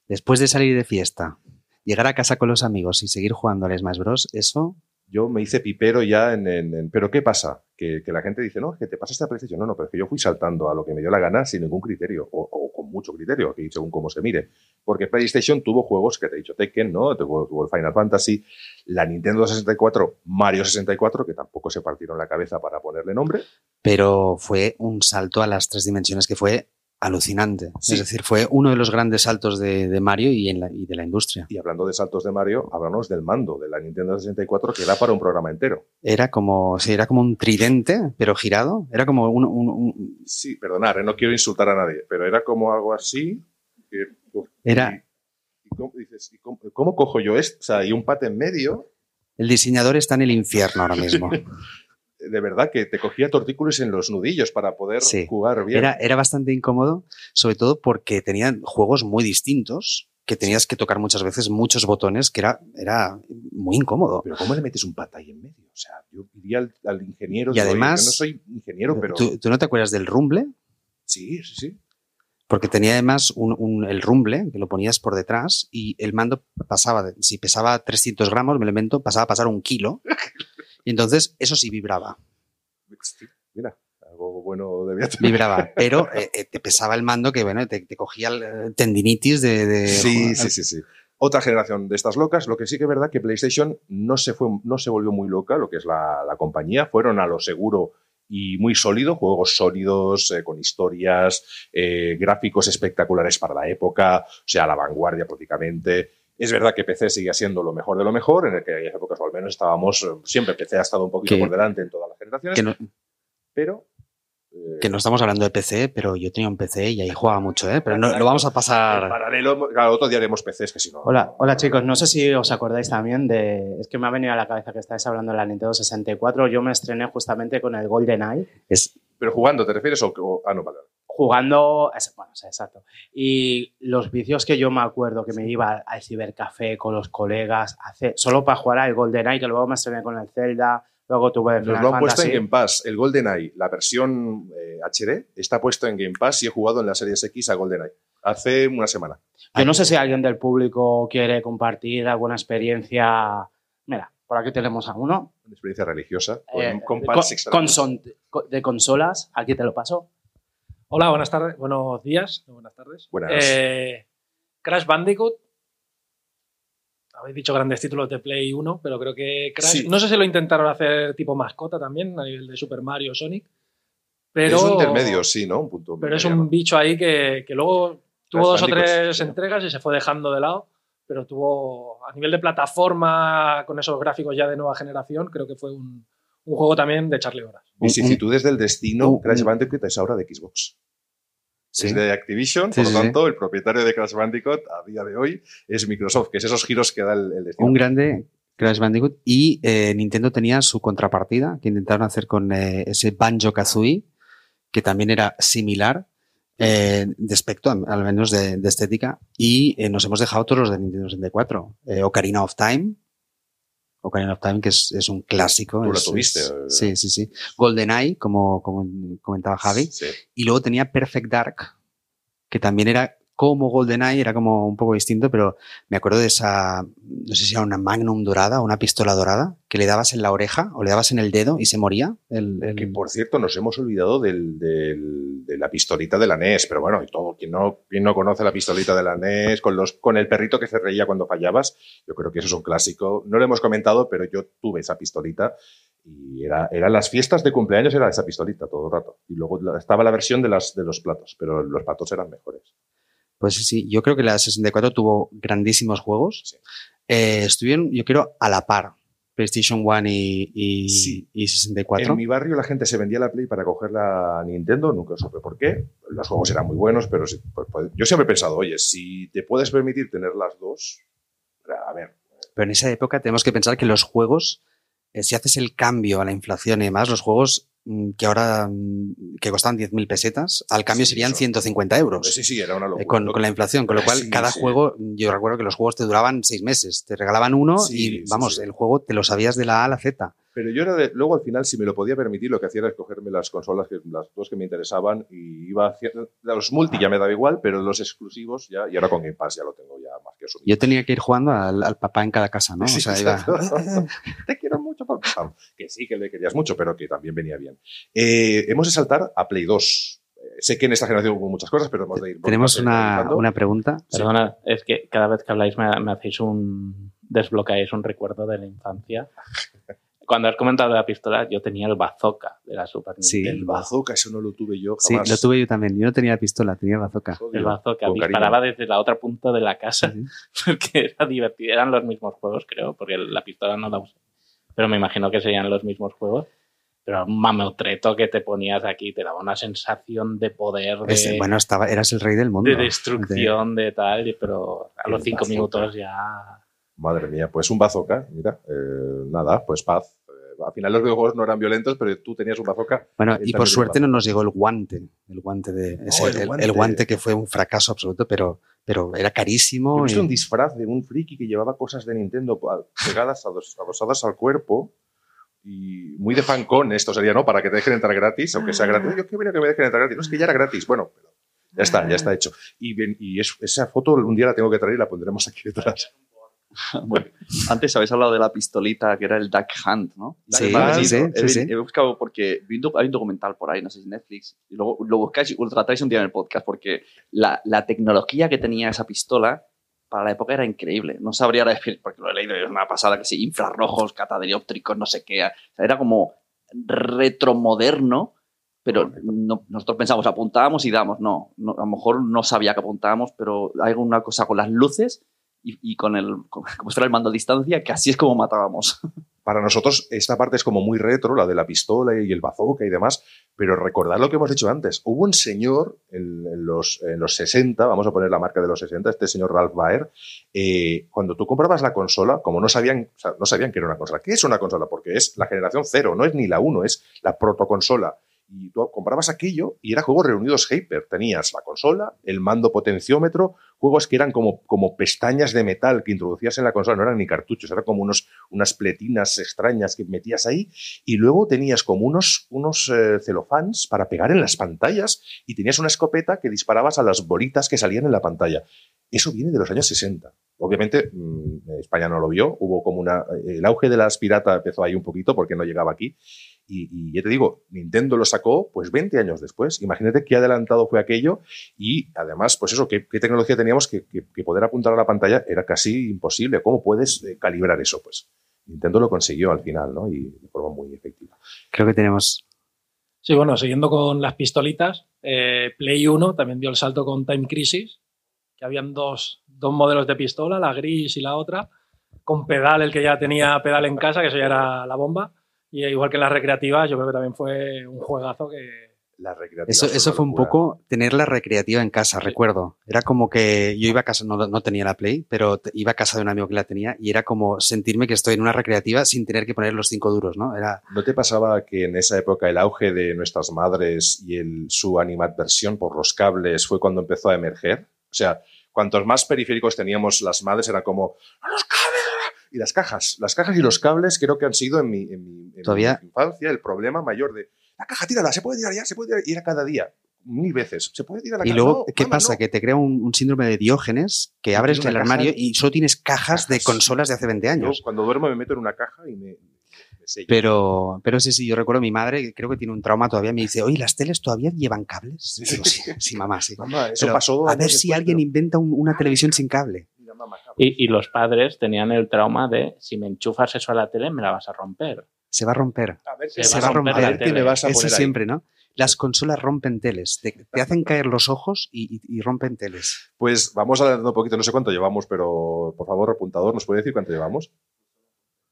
Después de salir de fiesta, llegar a casa con los amigos y seguir jugando al Smash Bros. Eso, Yo me hice pipero ya en, en- en- Pero ¿qué pasa? Que, la gente dice, no, que te pasaste a PlayStation. No, no, pero es que yo fui saltando a lo que me dio la gana sin ningún criterio, o, o con mucho criterio, aquí según cómo se mire. Porque PlayStation tuvo juegos que te he dicho Tekken, ¿no? Tuvo, tuvo el Final Fantasy, la Nintendo 64, Mario 64, que tampoco se partieron la cabeza para ponerle nombre. pero fue un salto a las tres dimensiones que fue alucinante. Sí. Es decir, fue uno de los grandes saltos de, de Mario y, en la- y de la industria. Y hablando de saltos de Mario, hablamos del mando de la Nintendo 64, que da para un programa entero. Era como, sí, era como un tridente, pero girado. Era como un, un- un- Sí, perdonar, ¿eh? no quiero insultar a nadie, pero era como algo así. que- Era- y- y cómo, dices, ¿y cómo, cómo cojo yo esto? O sea, y un pate en medio, el diseñador está en el infierno ahora mismo. de verdad que te cogía tortícolis en los nudillos para poder Sí. jugar bien. Era, era bastante incómodo, sobre todo porque tenían juegos muy distintos, que tenías que tocar muchas veces muchos botones, que era, era muy incómodo. Pero ¿cómo le metes un pata ahí en medio? O sea, yo iría al, al ingeniero. Y digo, "Oye, además- yo no soy ingeniero, pero. ¿Tú, tú no te acuerdas del rumble? Sí, sí, sí. Porque tenía además un, un- el rumble, que lo ponías por detrás, y el mando pasaba, de- si pesaba 300 gramos, me lo invento, pasaba a pasar un kilo. Y entonces eso sí vibraba, Mira, algo bueno debía tener. vibraba, pero eh, eh, te pesaba el mando que, bueno, te, te cogía el, eh, tendinitis de... de- Sí, sí, sí, sí. Otra generación de estas locas. Lo que sí que es verdad que PlayStation no se, fue, no se volvió muy loca, lo que es la, la compañía. Fueron a lo seguro y muy sólido, juegos sólidos, eh, con historias, eh, gráficos espectaculares para la época, o sea, a la vanguardia prácticamente. Es verdad que PC sigue siendo lo mejor de lo mejor, en el que en aquellas épocas o al menos estábamos, eh, siempre PC ha estado un poquito Que- por delante en todas las generaciones, que no, pero... eh, que no estamos hablando de PC, pero yo tenía un PC y ahí jugaba mucho, ¿eh? Pero no, lo vamos a en pasar... paralelo, claro, otro día haremos PCs que si no... Hola, hola chicos, no sé si os acordáis también de... Es que me ha venido a la cabeza que estáis hablando de la Nintendo 64. Yo me estrené justamente con el GoldenEye, Es, Pero jugando, ¿te refieres? O, o- ah, no, vale. Jugando... Bueno, sí, exacto. Y los vicios que yo me acuerdo que me iba al cibercafé con los colegas, hace, solo para jugar al GoldenEye, que luego me estrené con el Zelda, Luego tuve Nos Final lo han puesto en Fantasy. Game Pass. El GoldenEye, la versión eh, HD, está puesto en Game Pass y he jugado en la Series X a GoldenEye. Hace una semana. Yo no sé si alguien del público quiere compartir alguna experiencia. Mira, por aquí tenemos a uno. Una experiencia religiosa. Con, Eh, con son- con- de consolas. Aquí te lo paso. Hola, buenas tardes. Buenos días. Buenas tardes. Buenas. Eh, Crash Bandicoot. Habéis dicho grandes títulos de Play 1, pero creo que Crash. Sí. No sé si lo intentaron hacer tipo mascota también, a nivel de Super Mario Sonic. Pero, Es un intermedio, sí, ¿no? Un punto Pero es un bicho ahí que, que luego tuvo Crash dos o tres sí. entregas y se fue dejando de lado. Pero tuvo, a nivel de plataforma, con esos gráficos ya de nueva generación, creo que fue un, un juego también de echarle horas. Vicisitudes del destino, un- Crash un- Bandicoot es ahora de Xbox. Sí. Es de Activision, Sí, por lo sí, tanto, el propietario de Crash Bandicoot a día de hoy es Microsoft, que es esos giros que da el, el destino. Un grande Crash Bandicoot. Y eh, Nintendo tenía su contrapartida, que intentaron hacer con eh, ese Banjo Kazooie, que también era similar eh, de aspecto, al al menos de, de estética. Y eh, nos hemos dejado todos los de Nintendo 64. Eh, Ocarina of Time. Ocarina of Time, que es, es un clásico. Tú tuviste, es- sí, sí, sí. GoldenEye, como, como comentaba Javi. Sí. Y luego tenía Perfect Dark, que también era como GoldenEye, era como un poco distinto, pero me acuerdo de esa, no sé si era una Magnum dorada o una pistola dorada, que le dabas en la oreja o le dabas en el dedo y se moría. El, Que por cierto, nos hemos olvidado del- de la pistolita de la NES, pero bueno, y todo, quien no, quien no conoce la pistolita de la NES, con, los, con el perrito que se reía cuando fallabas, yo creo que eso es un clásico. No lo hemos comentado, pero yo tuve esa pistolita y era, eran las fiestas de cumpleaños, era esa pistolita todo el rato. Y luego estaba la versión de, las, de los platos, pero los platos eran mejores. Pues sí, sí, yo creo que la 64 tuvo grandísimos juegos. Sí. Eh, estuvieron, yo creo, a la par. PlayStation 1 y, y, Sí. y 64. En mi barrio la gente se vendía la Play para coger la Nintendo, nunca supe por qué. Los juegos eran muy buenos, pero sí, pues, pues, yo siempre he pensado, oye, si te puedes permitir tener las dos, a ver, Pero en esa época tenemos que pensar que los juegos, eh, si haces el cambio a la inflación y demás, los juegos que ahora mm, que costaban 10.000 pesetas, al cambio Sí, serían eso. 150 euros. sí, sí, era una locura. eh, con, Lo- con la inflación, con lo cual Sí, cada sí. juego, yo recuerdo que los juegos te duraban seis meses, te regalaban uno y vamos, el juego te lo sabías de la A a la Z. Pero yo era de, luego al final, si me lo podía permitir, lo que hacía era escogerme las consolas, que, las dos que me interesaban, y iba haciendo, los multi ya me daba igual, pero los exclusivos ya, y ahora con Game Pass ya lo tengo ya más que asumido. Yo tenía que ir jugando al, al papá en cada casa, ¿no? Sí, o sea, iba-. Te quiero mucho, papá. Que sí, que le querías mucho, pero que también venía bien. Eh, hemos de saltar a Play 2. Eh, sé que en esta generación hubo muchas cosas, pero hemos de ir. Tenemos una, una pregunta. Perdona, es que cada vez que habláis me, me hacéis un. desbloqueáis un recuerdo de la infancia. Cuando has comentado de la pistola, yo tenía el bazooka de la Super Sí, Nintendo. El bazooka, eso no lo tuve yo Sí, jamás. lo tuve yo también. Yo no tenía pistola, tenía bazooka. Joder, El bazooka disparaba cariño. desde la otra punta de la casa Sí. porque era divertido. Eran los mismos juegos, creo, porque la pistola no la usé. Pero me imagino que serían los mismos juegos. Pero un mamotreto que te ponías aquí te daba una sensación de poder, de, Ese- bueno, estaba, eras el rey del mundo. de destrucción, de tal, y- pero a El los cinco bazooka. minutos ya... Madre mía, pues un bazooka, mira, eh, nada, pues paz. Eh, al final los videojuegos no eran violentos, pero tú tenías un bazooka. Bueno, y por suerte no nos llegó el guante. El guante de. ese- el el, el guante. que fue un fracaso absoluto, pero, pero era carísimo. visto y- un disfraz de un friki que llevaba cosas de Nintendo pegadas, ados- adosadas al cuerpo. Y muy de fancón esto sería, ¿no? Para que te dejen entrar gratis, aunque sea gratis. Yo qué bueno que me dejen entrar gratis. No, es que ya era gratis. Bueno, pero ya está, ya está hecho. Y, bien- y es- esa foto un día la tengo que traer y la pondremos aquí detrás. Bueno, antes habéis hablado de la pistolita que era el Duck Hunt, ¿no? Sí, sí, sí, he, sí, he buscado porque hay un documental por ahí, no sé si Netflix, y luego lo buscáis y lo tratáis un día en el podcast porque la, la tecnología que tenía esa pistola para la época era increíble. No sabría ahora decir, porque lo he leído es una pasada, que sí, infrarrojos, catadióptricos, no sé qué. O sea, era como retromoderno, pero no- nosotros pensamos, apuntábamos y damos. No, no, a lo mejor no sabía que apuntábamos, pero hay alguna cosa con las luces y, con el, como el mando a distancia, que así es como matábamos. Para nosotros esta parte es como muy retro, la de la pistola y el bazooka y demás, pero recordad lo que hemos dicho antes. Hubo un señor en, los, en los 60, vamos a poner la marca de los 60, este señor Ralph Baer, eh, cuando tú comprabas la consola, como no sabían, no sabían que era una consola. ¿Qué es una consola? Porque es la generación cero, no es ni la 1, es la protoconsola. Y tú comprabas aquello y era juegos reunidos Hyper. Tenías la consola, el mando potenciómetro, juegos que eran como, como pestañas de metal que introducías en la consola, no eran ni cartuchos, eran como unos, unas pletinas extrañas que metías ahí y luego tenías como unos, unos eh, celofans para pegar en las pantallas y tenías una escopeta que disparabas a las bolitas que salían en la pantalla. Eso viene de los años 60. Obviamente, mmm, España no lo vio, hubo como una... El auge de las piratas empezó ahí un poquito porque no llegaba aquí. Y, y, ya te digo, Nintendo lo sacó pues 20 años después. Imagínate qué adelantado fue aquello y además, pues eso, qué, qué tecnología teníamos que, que, que, poder apuntar a la pantalla era casi imposible. ¿Cómo puedes eh, calibrar eso? Pues Nintendo lo consiguió al final, ¿no? Y de forma muy efectiva. Creo que tenemos... Sí, bueno, siguiendo con las pistolitas, eh, Play 1 también dio el salto con Time Crisis, que habían dos, dos modelos de pistola, la gris y la otra, con pedal, el que ya tenía pedal en casa, que eso ya era la bomba. Y igual que en las recreativas, yo creo que también fue un juegazo que. Eso, eso fue un poco tener la recreativa en casa, recuerdo. Era como que yo iba a casa, no, no tenía la Play, pero iba a casa de un amigo que la tenía y era como sentirme que estoy en una recreativa sin tener que poner los cinco duros, ¿no? Era... ¿No te pasaba que en esa época el auge de nuestras madres y el, su animadversión por los cables fue cuando empezó a emerger? O sea, cuantos más periféricos teníamos las madres, era como, ¡los cables! Y las cajas, las cajas y los cables creo que han sido en mi, en mi, en ¿Todavía? mi infancia el problema mayor de, la caja, tírala, se puede tirar ya, se puede tirar, y era cada día, mil veces, se puede tirar la y caja. luego, no, ¿qué pasa? no. Que te crea un, un, síndrome de Diógenes que abres el armario de- y solo tienes cajas de consolas de hace 20 Yo años. cuando duermo me meto en una caja y me, me sello. Pero, pero sí, sí, yo recuerdo a mi madre, creo que tiene un trauma todavía, me dice, oye, ¿las teles todavía llevan cables? Digo, sí, sí, mamá, sí. Mamá, eso Pero pasó a ver si después, alguien pero- inventa un- una televisión sin cable. Cabrón. Y, y los padres tenían el trauma de si me enchufas eso a la tele me la vas a romper. Se va a romper. A ver, Se Se va a romper. a ver qué me vas a Eso ahí. siempre, ¿no? Las consolas rompen teles, te, te hacen caer los ojos y, y- y rompen teles. Pues vamos adelantando un poquito, no sé cuánto llevamos, pero por favor, apuntador, ¿nos puede decir cuánto llevamos?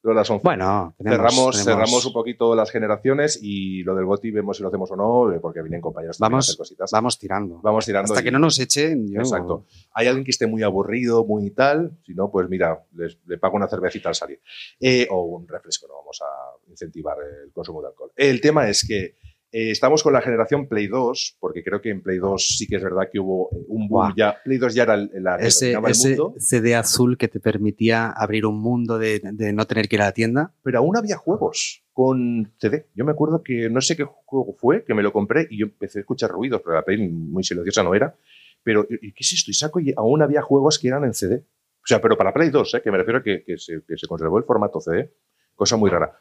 Son las 11. Bueno, tenemos, cerramos, tenemos- cerramos un poquito las generaciones y lo del GOTI vemos si lo hacemos o no, eh, porque vienen compañeros también a Vamos, hacer cositas. vamos tirando. Vamos tirando. Hasta y- que no nos echen, yo- Exacto. Hay alguien que esté muy aburrido, muy tal, si no, pues mira, les- le pago una cervecita al salir. Eh, o un refresco, no vamos a incentivar el consumo de alcohol. El tema es que eh, estamos con la generación Play 2, porque creo que en Play 2 sí que es verdad que hubo un boom Buah. ya. Play 2 ya era el, la que Ese, dominaba el ese mundo, CD azul que te permitía abrir un mundo de, de no tener que ir a la tienda. pero aún había juegos con CD. Yo me acuerdo que no sé qué juego fue, que me lo compré y yo empecé a escuchar ruidos, pero la Play muy silenciosa no era. Pero, ¿y qué es esto? Y saco y aún había juegos que eran en CD. O sea, pero para Play 2, ¿eh? que me refiero a que, que, se, que se conservó el formato CD. Cosa muy rara.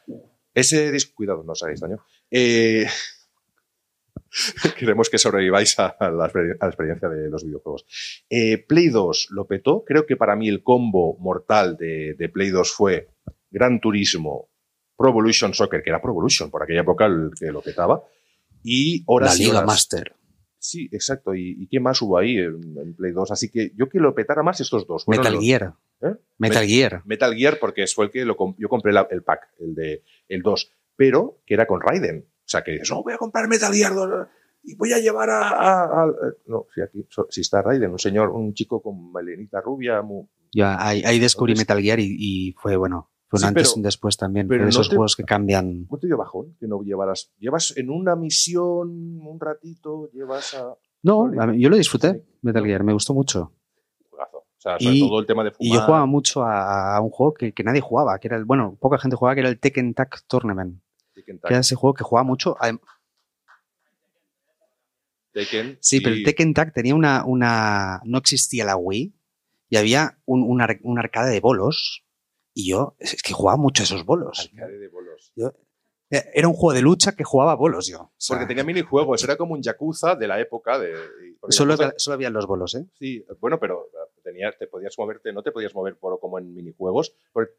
Ese disco, cuidado, no os hagáis daño. Eh, queremos que sobreviváis a la, exper- a la experiencia de los videojuegos. Eh, Play 2 lo petó. Creo que para mí el combo mortal de, de Play 2 fue Gran Turismo, Pro Evolution Soccer, que era Pro Evolution por aquella época el que lo petaba, y horas la y Liga horas. Master. Sí, exacto. ¿Y, y qué más hubo ahí en, en Play 2? Así que yo que lo petara más estos dos. Metal los- Gear. ¿Eh? Metal Gear. Metal Gear porque fue el que lo yo compré la- el pack, el de el 2, pero que era con Raiden. O sea, que dices, no, voy a comprar Metal Gear 2 y voy a llevar a... a- a-". No, sí, aquí sí está Raiden, un señor, un chico con melenita rubia. muy- Yo ahí, ahí descubrí Metal Gear y, y fue bueno. Fue un Sí, antes pero- y un después también. pero no esos te- juegos que cambian. ¿Cuánto dio bajón que no llevaras? Llevas en una misión un ratito, llevas a... No, mí- yo lo disfruté. Metal Gear, me gustó mucho. O sea, sobre Y- todo el tema de fumar. Y yo jugaba mucho a, a un juego que, que nadie jugaba, que era el, bueno, poca gente jugaba, que era el Tekken Tag Tournament. Que era ese juego que jugaba mucho. Tekken, Sí, pero el Tekken Tag tenía una, una. No existía la Wii y había un, un, ar- un arcade de bolos. Y yo, es que jugaba mucho a esos bolos. Arcade de bolos. Eh, Era un juego de lucha que jugaba bolos yo. O sea, Porque tenía minijuegos, era como un Yakuza de la época de... solo, Yakuza- había- solo había los bolos, ¿eh? Sí, bueno, pero tenías, te podías moverte, no te podías mover por, como en minijuegos. porque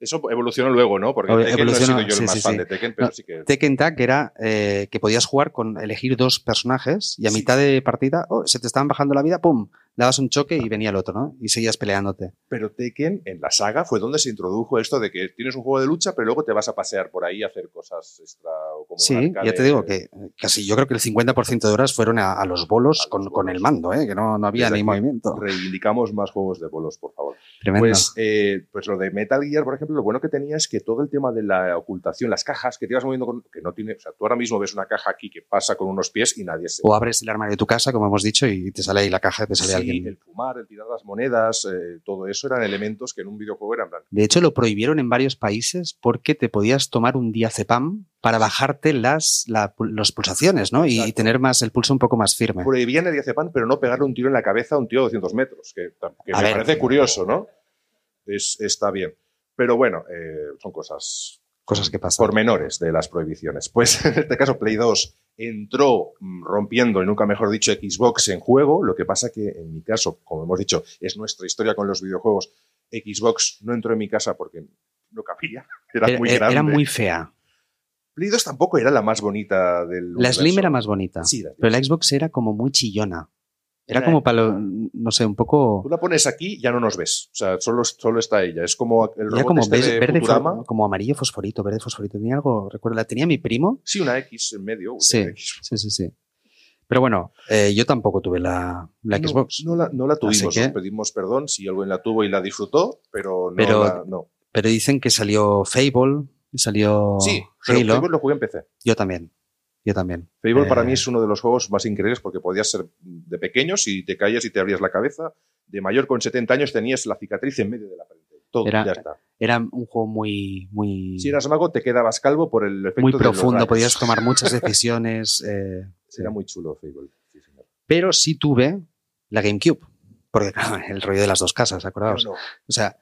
eso evolucionó luego, ¿no? Porque Tekken no he sido yo el sí, más sí, fan sí. de Tekken, pero No, sí que... Tekken Tag era eh, que podías jugar con elegir dos personajes y a mitad de partida oh, se te estaban bajando la vida, ¡pum! Dabas un choque y venía el otro, ¿no? Y seguías peleándote. Pero Tekken, en la saga, fue donde se introdujo esto de que tienes un juego de lucha, pero luego te vas a pasear por ahí a hacer cosas extra o como Sí, arcade. ya te digo que eh, casi yo creo que el 50% de horas fueron a, a los bolos A los con, con el mando, ¿eh? que no, no había Desde ni movimiento. Reivindicamos más juegos de bolos, por favor. Tremendo. Pues, eh, pues lo de Metal Gear, por ejemplo, lo bueno que tenía es que todo el tema de la ocultación, las cajas que te ibas moviendo con, que no tiene, o sea, tú ahora mismo ves una caja aquí que pasa con unos pies y nadie se o abres el armario de tu casa, como hemos dicho, y te sale ahí la caja, te sale Sí, alguien. El fumar, el tirar las monedas, eh, todo eso eran elementos que en un videojuego eran plan, De hecho, lo prohibieron en varios países porque te podías tomar un diazepam para bajarte las, la- las pulsaciones, ¿no? Y tener más el pulso un poco más firme. prohibían el diazepam, pero no pegarle un tiro en la cabeza a un tío de 200 metros, que, me ver. parece curioso, ¿no? Es, está bien. Pero bueno, eh, son cosas Cosas que pasan. pormenores de las prohibiciones. Pues en este caso Play 2 entró mm, rompiendo, y nunca mejor dicho, Xbox en juego. Lo que pasa que en mi caso, como hemos dicho, es nuestra historia con los videojuegos. Xbox no entró en mi casa porque no cabía. Era, Era, muy era- grande. era muy fea. Play 2 tampoco era la más bonita del La Slim era más bonita. Sí, la. Pero la Xbox era como muy chillona. Era como para, lo- no sé, un poco... Tú la pones aquí ya no nos ves. O sea, solo, solo está ella. Es como el robot como este verde, de verde fo- como amarillo fosforito, verde fosforito. Tenía algo, recuerdo, la tenía mi primo. Sí, una X en medio. Sí, X. sí, sí, sí. Pero bueno, eh, yo tampoco tuve la, la No, Xbox. No, la, no la tuvimos. que- Os pedimos perdón si alguien la tuvo y la disfrutó, pero no. Pero- la- no. Pero dicen que salió Fable, salió Sí, pero Halo. Fable lo jugué en PC. Yo también. Yo también. Fable Eh, para mí es uno de los juegos más increíbles porque podías ser de pequeño, si te caías y te abrías la cabeza. De mayor, con 70 años, tenías la cicatriz en medio de la frente. Todo, Era- ya está. Era un juego muy, muy, Si eras mago, te quedabas calvo por el efecto muy de los profundo. Podías tomar muchas decisiones. eh, sí. Era muy chulo Fable. sí, señor. Pero sí tuve la GameCube. Porque claro, el rollo de las dos casas, acordaos. No. O sea,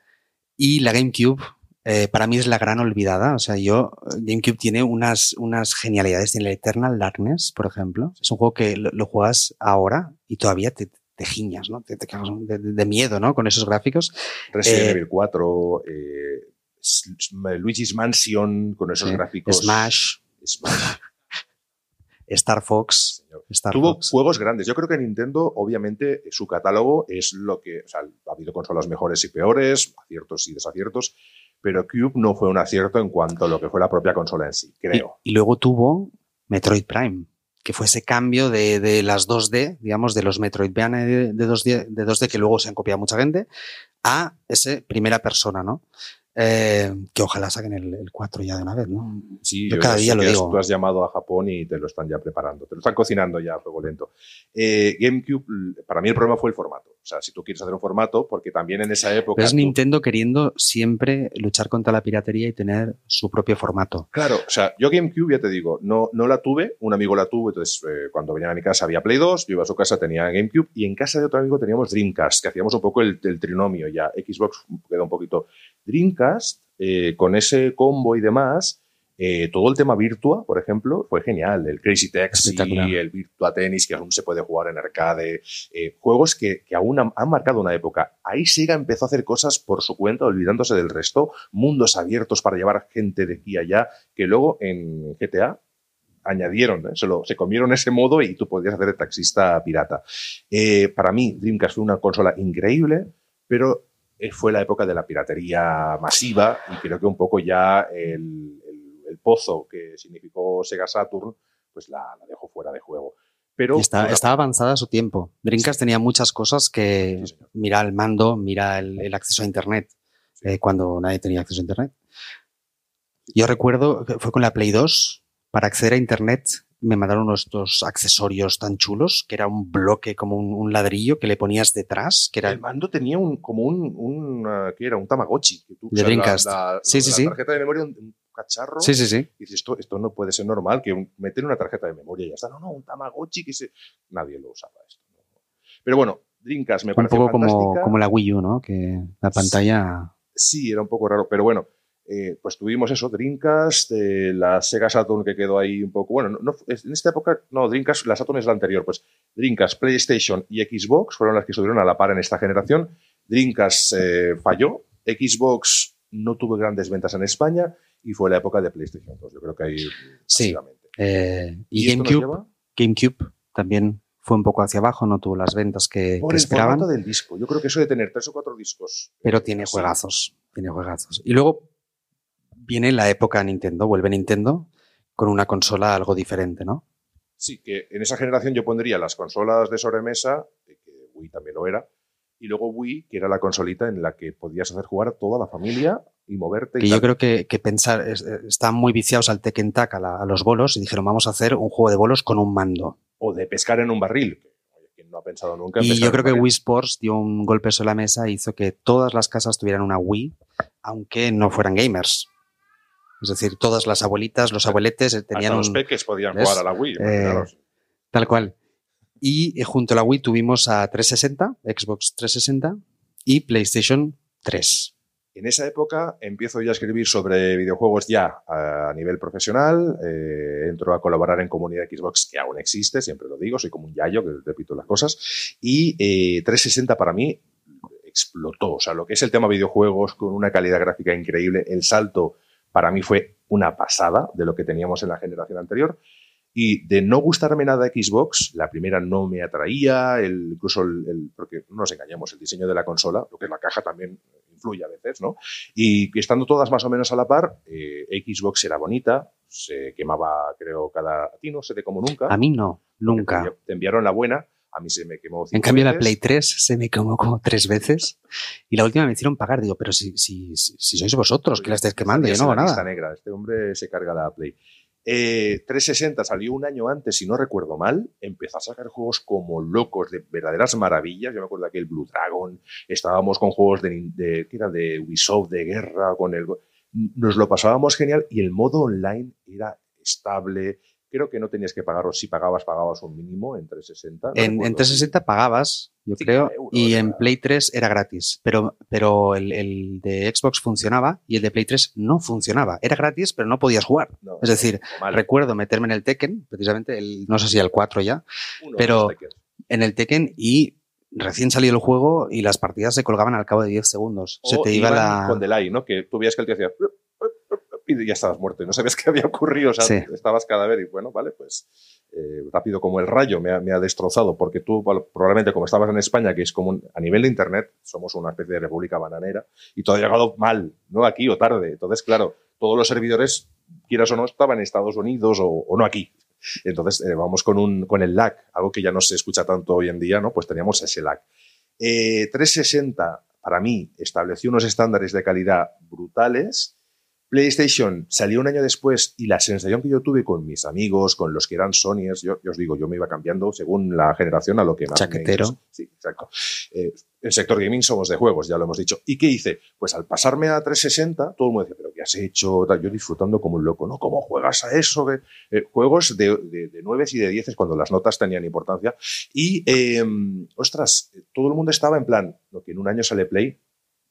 y la GameCube eh, para mí es la gran olvidada. O sea, yo, GameCube tiene unas, unas genialidades. Tiene el Eternal Darkness, por ejemplo. Es un juego que lo, lo juegas ahora y todavía te, te giñas, ¿no? Te, te cagas de, de miedo, ¿no? Con esos gráficos. Resident Eh, Evil 4, eh, S- S- Luigi's Mansion con esos gráficos. Smash, Smash, Star Fox. Star Tuvo Fox. juegos grandes. Yo creo que Nintendo, obviamente, su catálogo es lo que. O sea, ha habido consolas mejores y peores, aciertos y desaciertos, pero Cube no fue un acierto en cuanto a lo que fue la propia consola en sí, creo. Y, y luego tuvo Metroid Prime, que fue ese cambio de, de las 2D, digamos, de los Metroidvania de, de 2D, de 2D que luego se han copiado mucha gente, a ese primera persona, ¿no? Eh, que ojalá saquen el, el 4 ya de una vez, ¿no? Sí, Yo cada día lo digo. Tú has llamado a Japón y te lo están ya preparando. Te lo están cocinando ya a fuego lento. Eh, GameCube, para mí el problema fue el formato. O sea, si tú quieres hacer un formato, porque también en esa época. Pero es tú- Nintendo queriendo siempre luchar contra la piratería y tener su propio formato. Claro, o sea, yo GameCube, ya te digo, no, no la tuve, un amigo la tuvo, entonces eh, cuando venían a mi casa había Play 2, yo iba a su casa, tenía GameCube, y en casa de otro amigo teníamos Dreamcast, que hacíamos un poco el, el trinomio ya. Xbox queda un poquito. Dreamcast, eh, con ese combo y demás, eh, todo el tema Virtua, por ejemplo, fue genial. El Crazy Taxi, el Virtua Tennis, que aún se puede jugar en arcade, eh, juegos que, que aún han, han marcado una época. Ahí Sega empezó a hacer cosas por su cuenta, olvidándose del resto, mundos abiertos para llevar gente de aquí a allá, que luego en GTA añadieron, ¿eh? se, lo- se comieron ese modo y tú podías hacer de taxista pirata. Para mí, Dreamcast fue una consola increíble, pero fue la época de la piratería masiva y creo que un poco ya el, el- el pozo que significó Sega Saturn, pues la, la dejó fuera de juego. Pero está, bueno, avanzada a su tiempo. Dreamcast tenía muchas cosas que Sí, mira el mando, mira el, el acceso a Internet, eh, cuando nadie tenía acceso a Internet. Yo recuerdo que fue con la Play 2, para acceder a Internet me mandaron unos estos accesorios tan chulos, que era un bloque como un, un ladrillo que le ponías detrás, que era el mando tenía un, como un, un, ah, ¿qué era? Un Tamagotchi. que tú- De Dreamcast. La, Sí, la- sí, la sí. tarjeta de memoria, un, un cacharro. Sí, sí, sí. Y dices, esto, esto no puede ser normal, que un- meter una tarjeta de memoria y ya está. No, no, un Tamagotchi que se... Nadie lo usaba esto. ¿no? Pero bueno, Dreamcast me Un parece poco como, fantástica. como la Wii U, ¿no? Que la pantalla... Sí, era un poco raro, pero bueno, eh, pues tuvimos eso, Dreamcast, eh, la Sega Saturn que quedó ahí un poco, bueno, no, no- en esta época, no, Dreamcast, la Saturn es la anterior, pues Dreamcast, PlayStation y Xbox fueron las que estuvieron a la par en esta generación. Dreamcast eh, falló, Xbox no tuvo grandes ventas en España y fue la época de PlayStation 2, yo creo que ahí Sí. eh, y GameCube? GameCube también fue un poco hacia abajo, no tuvo las ventas que, Por que el esperaban. del disco, yo creo que eso de tener tres o cuatro discos. pero tiene juegazos, tiene juegazos. Y luego viene la época Nintendo, vuelve Nintendo con una consola algo diferente, ¿no? Sí, que en esa generación yo pondría las consolas de sobremesa, que Wii también lo era, y luego Wii, que era la consolita en la que podías hacer jugar a toda la familia y moverte. y Que yo tal. creo que, que pensar, es- eh, están muy viciados al Tekken Tag, a, la- a los bolos, y dijeron, vamos a hacer un juego de bolos con un mando. O de pescar en un barril. ¿quién no ha pensado nunca en Y yo creo que barril? Wii Sports dio un golpe sobre la mesa e hizo que todas las casas tuvieran una Wii, aunque no fueran gamers. Es decir, todas las abuelitas, los abueletes eh, tenían Hasta los peques podían ¿ves? jugar a la Wii. Eh. Tal cual. Y eh, junto a la Wii tuvimos a 360, Xbox 360 y PlayStation 3. En esa época empiezo ya a escribir sobre videojuegos ya a nivel profesional, eh, entro a colaborar en comunidad Xbox, que aún existe, siempre lo digo, soy como un yayo que repito las cosas, y eh, 360 para mí explotó, o sea, lo que es el tema videojuegos con una calidad gráfica increíble, el salto para mí fue una pasada de lo que teníamos en la generación anterior. Y de no gustarme nada Xbox, la primera no me atraía, el, incluso el, el- porque no nos engañamos, el diseño de la consola, lo que es la caja también influye a veces, ¿no? Y estando todas más o menos a la par, eh, Xbox era bonita, se quemaba, creo, cada... A ti no se te como nunca. A mí no, nunca. Te, te enviaron la buena, a mí se me quemó cinco En cambio, la veces. Play 3 se me quemó como tres veces y la última me hicieron pagar. Digo, pero si, si, si, sois vosotros que la estáis quemando, yo no hago la nada. negra. Este hombre se carga la Play. Eh, 360 salió un año antes, si no recuerdo mal. Empezó a sacar juegos como locos, de verdaderas maravillas. Yo me acuerdo de aquel Blue Dragon. Estábamos con juegos de, de, ¿qué era? de Ubisoft, de guerra, con el. Nos lo pasábamos genial y el modo online era estable. Creo que no tenías que pagar, o si pagabas, pagabas un mínimo en 360. no En, en recuerdo. 360 pagabas, yo creo, euros, y en era. Play 3 era gratis. Pero, pero el, el de Xbox funcionaba y el de Play 3 no funcionaba. Era gratis, pero no podías jugar. No, Es decir, mal. recuerdo meterme en el Tekken, precisamente, el, no sé si el 4 ya, Uno, pero- en el Tekken y recién salió el juego y las partidas se colgaban al cabo de 10 segundos. Se te iba la... con delay, ¿no? Que tú veías que el tío hacía y ya estabas muerto y no sabías qué había ocurrido, o sea, Sí. estabas cadáver y bueno, vale, pues eh, rápido como el rayo me ha, me ha destrozado porque tú bueno, probablemente como estabas en España, que es como un- a nivel de internet, somos una especie de república bananera y todo ha llegado mal, no aquí o tarde, entonces claro, todos los servidores, quieras o no, estaban en Estados Unidos o, o no aquí. Entonces eh, vamos con, un, con el lag, algo que ya no se escucha tanto hoy en día, ¿no? Pues teníamos ese lag. Eh, 360 para mí estableció unos estándares de calidad brutales. PlayStation salió un año después y la sensación que yo tuve con mis amigos, con los que eran Sonyers, yo, yo os digo, yo me iba cambiando según la generación a lo que más me Chaquetero. interesa. Sí, exacto. Eh, el sector gaming somos de juegos, ya lo hemos dicho. ¿Y qué hice? Pues al pasarme a 360, todo el mundo decía, pero ¿qué has hecho? Yo disfrutando como un loco, ¿no? ¿Cómo juegas a eso? Eh, juegos de, de, de 9 y de 10 cuando las notas tenían importancia. Y, eh, ostras, todo el mundo estaba en plan, lo que en un año sale Play,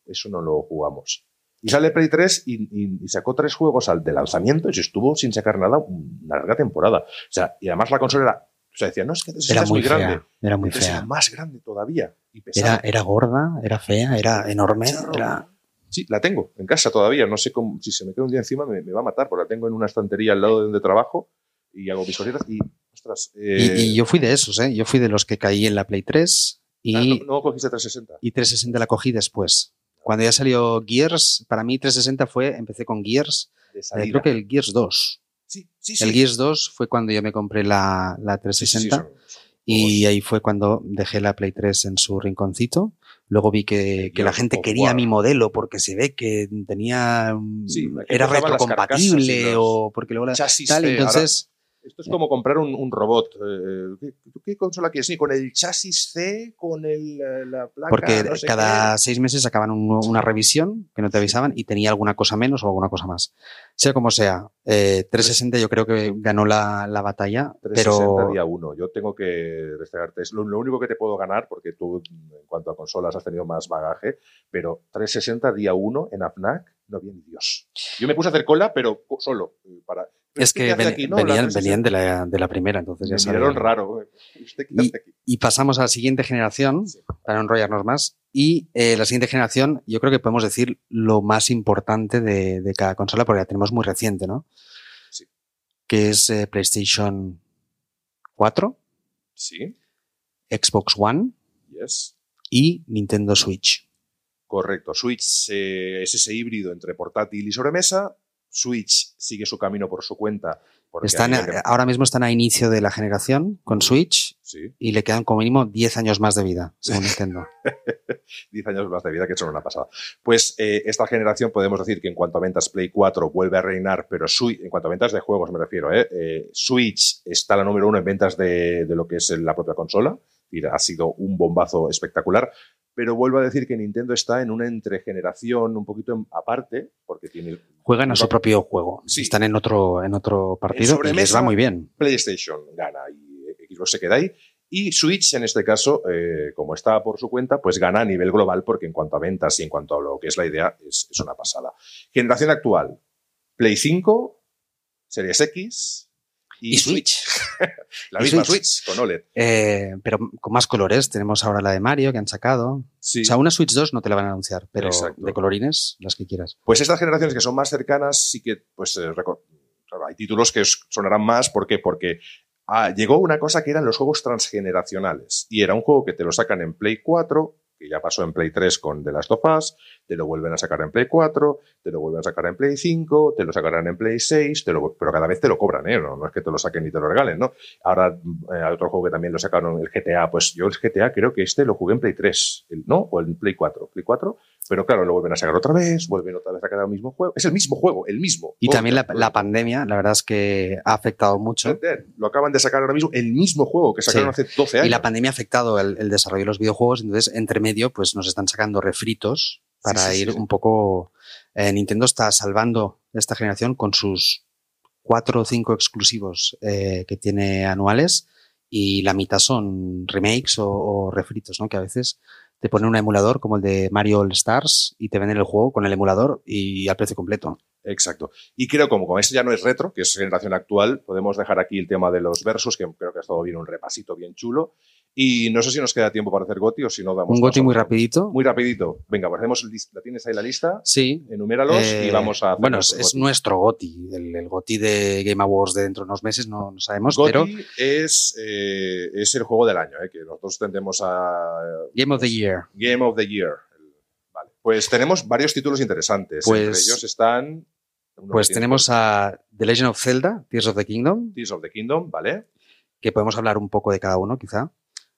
eso no lo jugamos. Y sale Play 3 y, y- y sacó tres juegos al de lanzamiento y se estuvo sin sacar nada una larga temporada. O sea, y además la consola era, o sea, decía, no, es que Era muy muy fea. grande. Era muy Entonces era fea. más grande todavía. Y pesada. Era, era gorda, era fea, era enorme. Era... Sí, la tengo en casa todavía. No sé cómo, si se me queda un día encima me, me va a matar, porque la tengo en una estantería al lado de donde trabajo y hago mis cositas y, ostras. Y, eh, y yo fui de esos, ¿eh? Yo fui de los que caí en la Play 3 y, ah, no, no cogiste 360. y 360 la cogí después. Cuando ya salió Gears, para mí 360 fue, empecé con Gears, eh, creo que el Gears 2. Sí, sí, sí. El Gears 2 fue cuando yo me compré la, la Sí, sí, sí, 360 son- son y ahí fue cuando dejé la Play 3 en su rinconcito. Luego vi que, que la gente quería mi modelo porque se ve que tenía mm, Sí, que era retrocompatible o porque luego la, tal, entonces Esto es como comprar un, un robot. eh, ¿qué, qué consola quieres? Sí, con el chasis C, con el, eh, la placa. porque no sé cada seis meses sacaban un- una revisión que no te avisaban y tenía alguna cosa menos o alguna cosa más. Sea como sea, eh, 360 yo creo que ganó la, la batalla, qué. 360 pero día 1. Yo tengo que restregarte. Es lo, lo único que te puedo ganar, porque tú, en cuanto a consolas, has tenido más bagaje. Pero 360 día 1 en AFNAC, no ni Dios. Yo me puse a hacer cola, pero solo. eh, Para, es ¿qué que hace ven- aquí? No, la venían, 360. venían de la, de la primera, entonces ya sabían. raro. eh. ¿Usted hace aquí? Y pasamos a la siguiente generación, Sí. para no enrollarnos más. Y eh, la siguiente generación, yo creo que podemos decir lo más importante de, de cada consola, porque la tenemos muy reciente, ¿no? Sí. Que es eh, PlayStation 4, Sí, Xbox One yes. y Nintendo Switch. Correcto. Switch eh, es ese híbrido entre portátil y sobremesa. Switch sigue su camino por su cuenta Están, a ahora mismo están a inicio de la generación con Switch Sí, y le quedan como mínimo 10 años más de vida, según Nintendo. 10 años más de vida, que son una pasada. Pues eh, esta generación podemos decir que en cuanto a ventas Play 4 vuelve a reinar, pero Switch, en cuanto a ventas de juegos me refiero, ¿eh? Eh, Switch está la número uno en ventas de, de lo que es la propia consola. Ha sido un bombazo espectacular. Pero vuelvo a decir que Nintendo está en una entregeneración un poquito en- aparte, porque tiene Juegan a su propio juego. Sí. Están en otro, en otro partido y les va muy bien. PlayStation gana y Xbox se queda ahí. Y Switch, en este caso, eh, como está por su cuenta, pues gana a nivel global porque en cuanto a ventas y en cuanto a lo que es la idea, es, es una pasada. Generación actual, Play 5, Series X y, Y Switch. La Y misma Switch. Switch. con OLED. Eh, pero con más colores. Tenemos ahora la de Mario que han sacado. Sí. O sea, una Switch 2 no te la van a anunciar, pero Exacto. de colorines, las que quieras. Pues estas generaciones que son más cercanas, sí que, pues, eh, hay títulos que sonarán más. ¿Por qué? Porque ah, llegó una cosa que eran los juegos transgeneracionales. Y era un juego que te lo sacan en Play 4, que ya pasó en Play 3 con The Last of Us, te lo vuelven a sacar en Play 4, te lo vuelven a sacar en Play 5, te lo sacarán en Play 6, te lo- pero cada vez te lo cobran, ¿eh? No, no es que te lo saquen y te lo regalen, ¿no? Ahora eh, otro juego que también lo sacaron, el GTA. Pues yo el GTA creo que este lo jugué en Play 3, el- ¿no? O en Play 4. Play 4, pero claro, lo vuelven a sacar otra vez, vuelven otra vez a sacar el mismo juego. Es el mismo juego, el mismo. Y también la, la pandemia, la verdad es que ha afectado mucho. Lo acaban de sacar ahora mismo, el mismo juego que sacaron Sí. hace 12 años. Y la pandemia ha afectado el, el desarrollo de los videojuegos, entonces entre medio pues nos están sacando refritos para Sí, sí, ir un poco... eh, Nintendo está salvando esta generación con sus cuatro o cinco exclusivos eh, que tiene anuales y la mitad son remakes o, o refritos, ¿no? Que a veces te ponen un emulador como el de Mario All Stars y te venden el juego con el emulador y al precio completo. Exacto. Y creo como como este ya no es retro, que es generación actual, podemos dejar aquí el tema de los versos, que creo que ha estado bien un repasito bien chulo. Y no sé si nos queda tiempo para hacer Goti o si no damos Un Goti muy rapidito. Muy rapidito. Venga, pues hacemos, ¿la tienes ahí la lista? Sí, Enuméralos y Eh, vamos a Bueno, es, nuestro es Goti. nuestro GOTI. El, el GOTI de Game Awards de dentro de unos meses no, no sabemos, Goti pero es, eh, es el juego del año, eh, que nosotros tendemos a Game of the Year. Game of the Year. Vale. Pues tenemos varios títulos interesantes. Pues- Entre ellos están. Pues tenemos a The Legend of Zelda, Tears of the Kingdom, Tears of the Kingdom, ¿vale? que podemos hablar un poco de cada uno, quizá.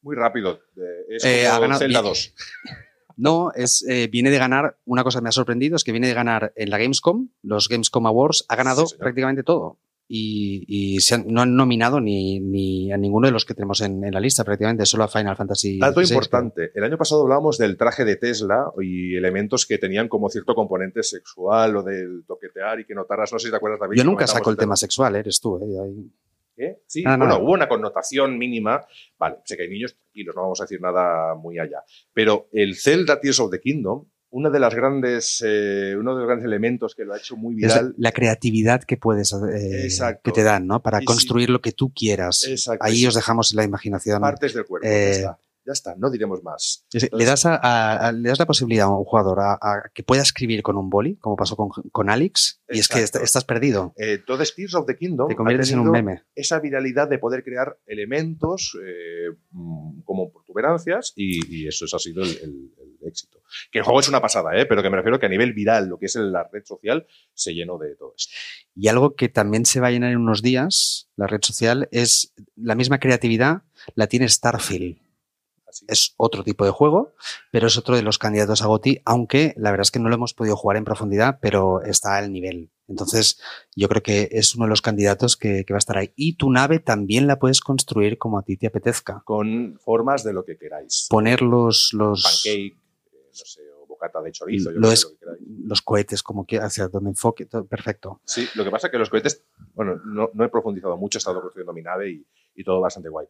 Muy rápido. eh, es Eh, como ha ganado- Zelda bien. 2. No, es, eh, viene de ganar, una cosa que me ha sorprendido es que viene de ganar en la Gamescom, los Gamescom Awards, ha ganado Sí, prácticamente todo. Y, y se han- no han nominado ni, ni a ninguno de los que tenemos en, en la lista, prácticamente, solo a Final Fantasy. Dato importante. El año pasado hablábamos del traje de Tesla y elementos que tenían como cierto componente sexual o del toquetear y que notaras. No sé si te acuerdas, David. Yo nunca saco el tema sexual, eres tú. eh, ahí. ¿Eh? Sí, bueno, nada. hubo una connotación mínima. Vale, sé que hay niños tranquilos, no vamos a decir nada muy allá. Pero el Zelda Tears of the Kingdom, una de las grandes, eh, uno de los grandes elementos que lo ha hecho muy Es la, viral. la creatividad que puedes eh, que te dan, ¿no? Para Y sí. construir lo que tú quieras. Exacto. Ahí os dejamos la imaginación. partes del cuerpo. Eh, ya está. No diremos más. Le, das a- a- a- le das la posibilidad a un jugador a, que pueda escribir con un boli, como pasó con, con Alex, y es que estás perdido. Eh, entonces, Tears of the Kingdom Te conviertes en un meme. esa viralidad de poder crear elementos eh, mm, como protuberancias y, y eso ha sido el, el- el éxito. Que el juego es una pasada, ¿eh? pero que me refiero que a nivel viral, lo que es la red social, se llenó de todo esto. Y algo que también se va a llenar en unos días, la red social, es la misma creatividad, la tiene Starfield. Es otro tipo de juego, pero es otro de los candidatos a GOTI, aunque la verdad es que no lo hemos podido jugar en profundidad, pero está al nivel. Entonces, yo creo que es uno de los candidatos que, que va a estar ahí. Y tu nave también la puedes construir como a ti te apetezca. Con formas de lo que queráis. Poner los, los, Pancake, eh, no sé, o bocata de chorizo, yo lo qué es- sé, lo que queráis. los cohetes como que hacia donde enfoque. todo perfecto. Sí, lo que pasa es que los cohetes, bueno, no, no he profundizado mucho, he estado construyendo mi nave y, y todo bastante guay.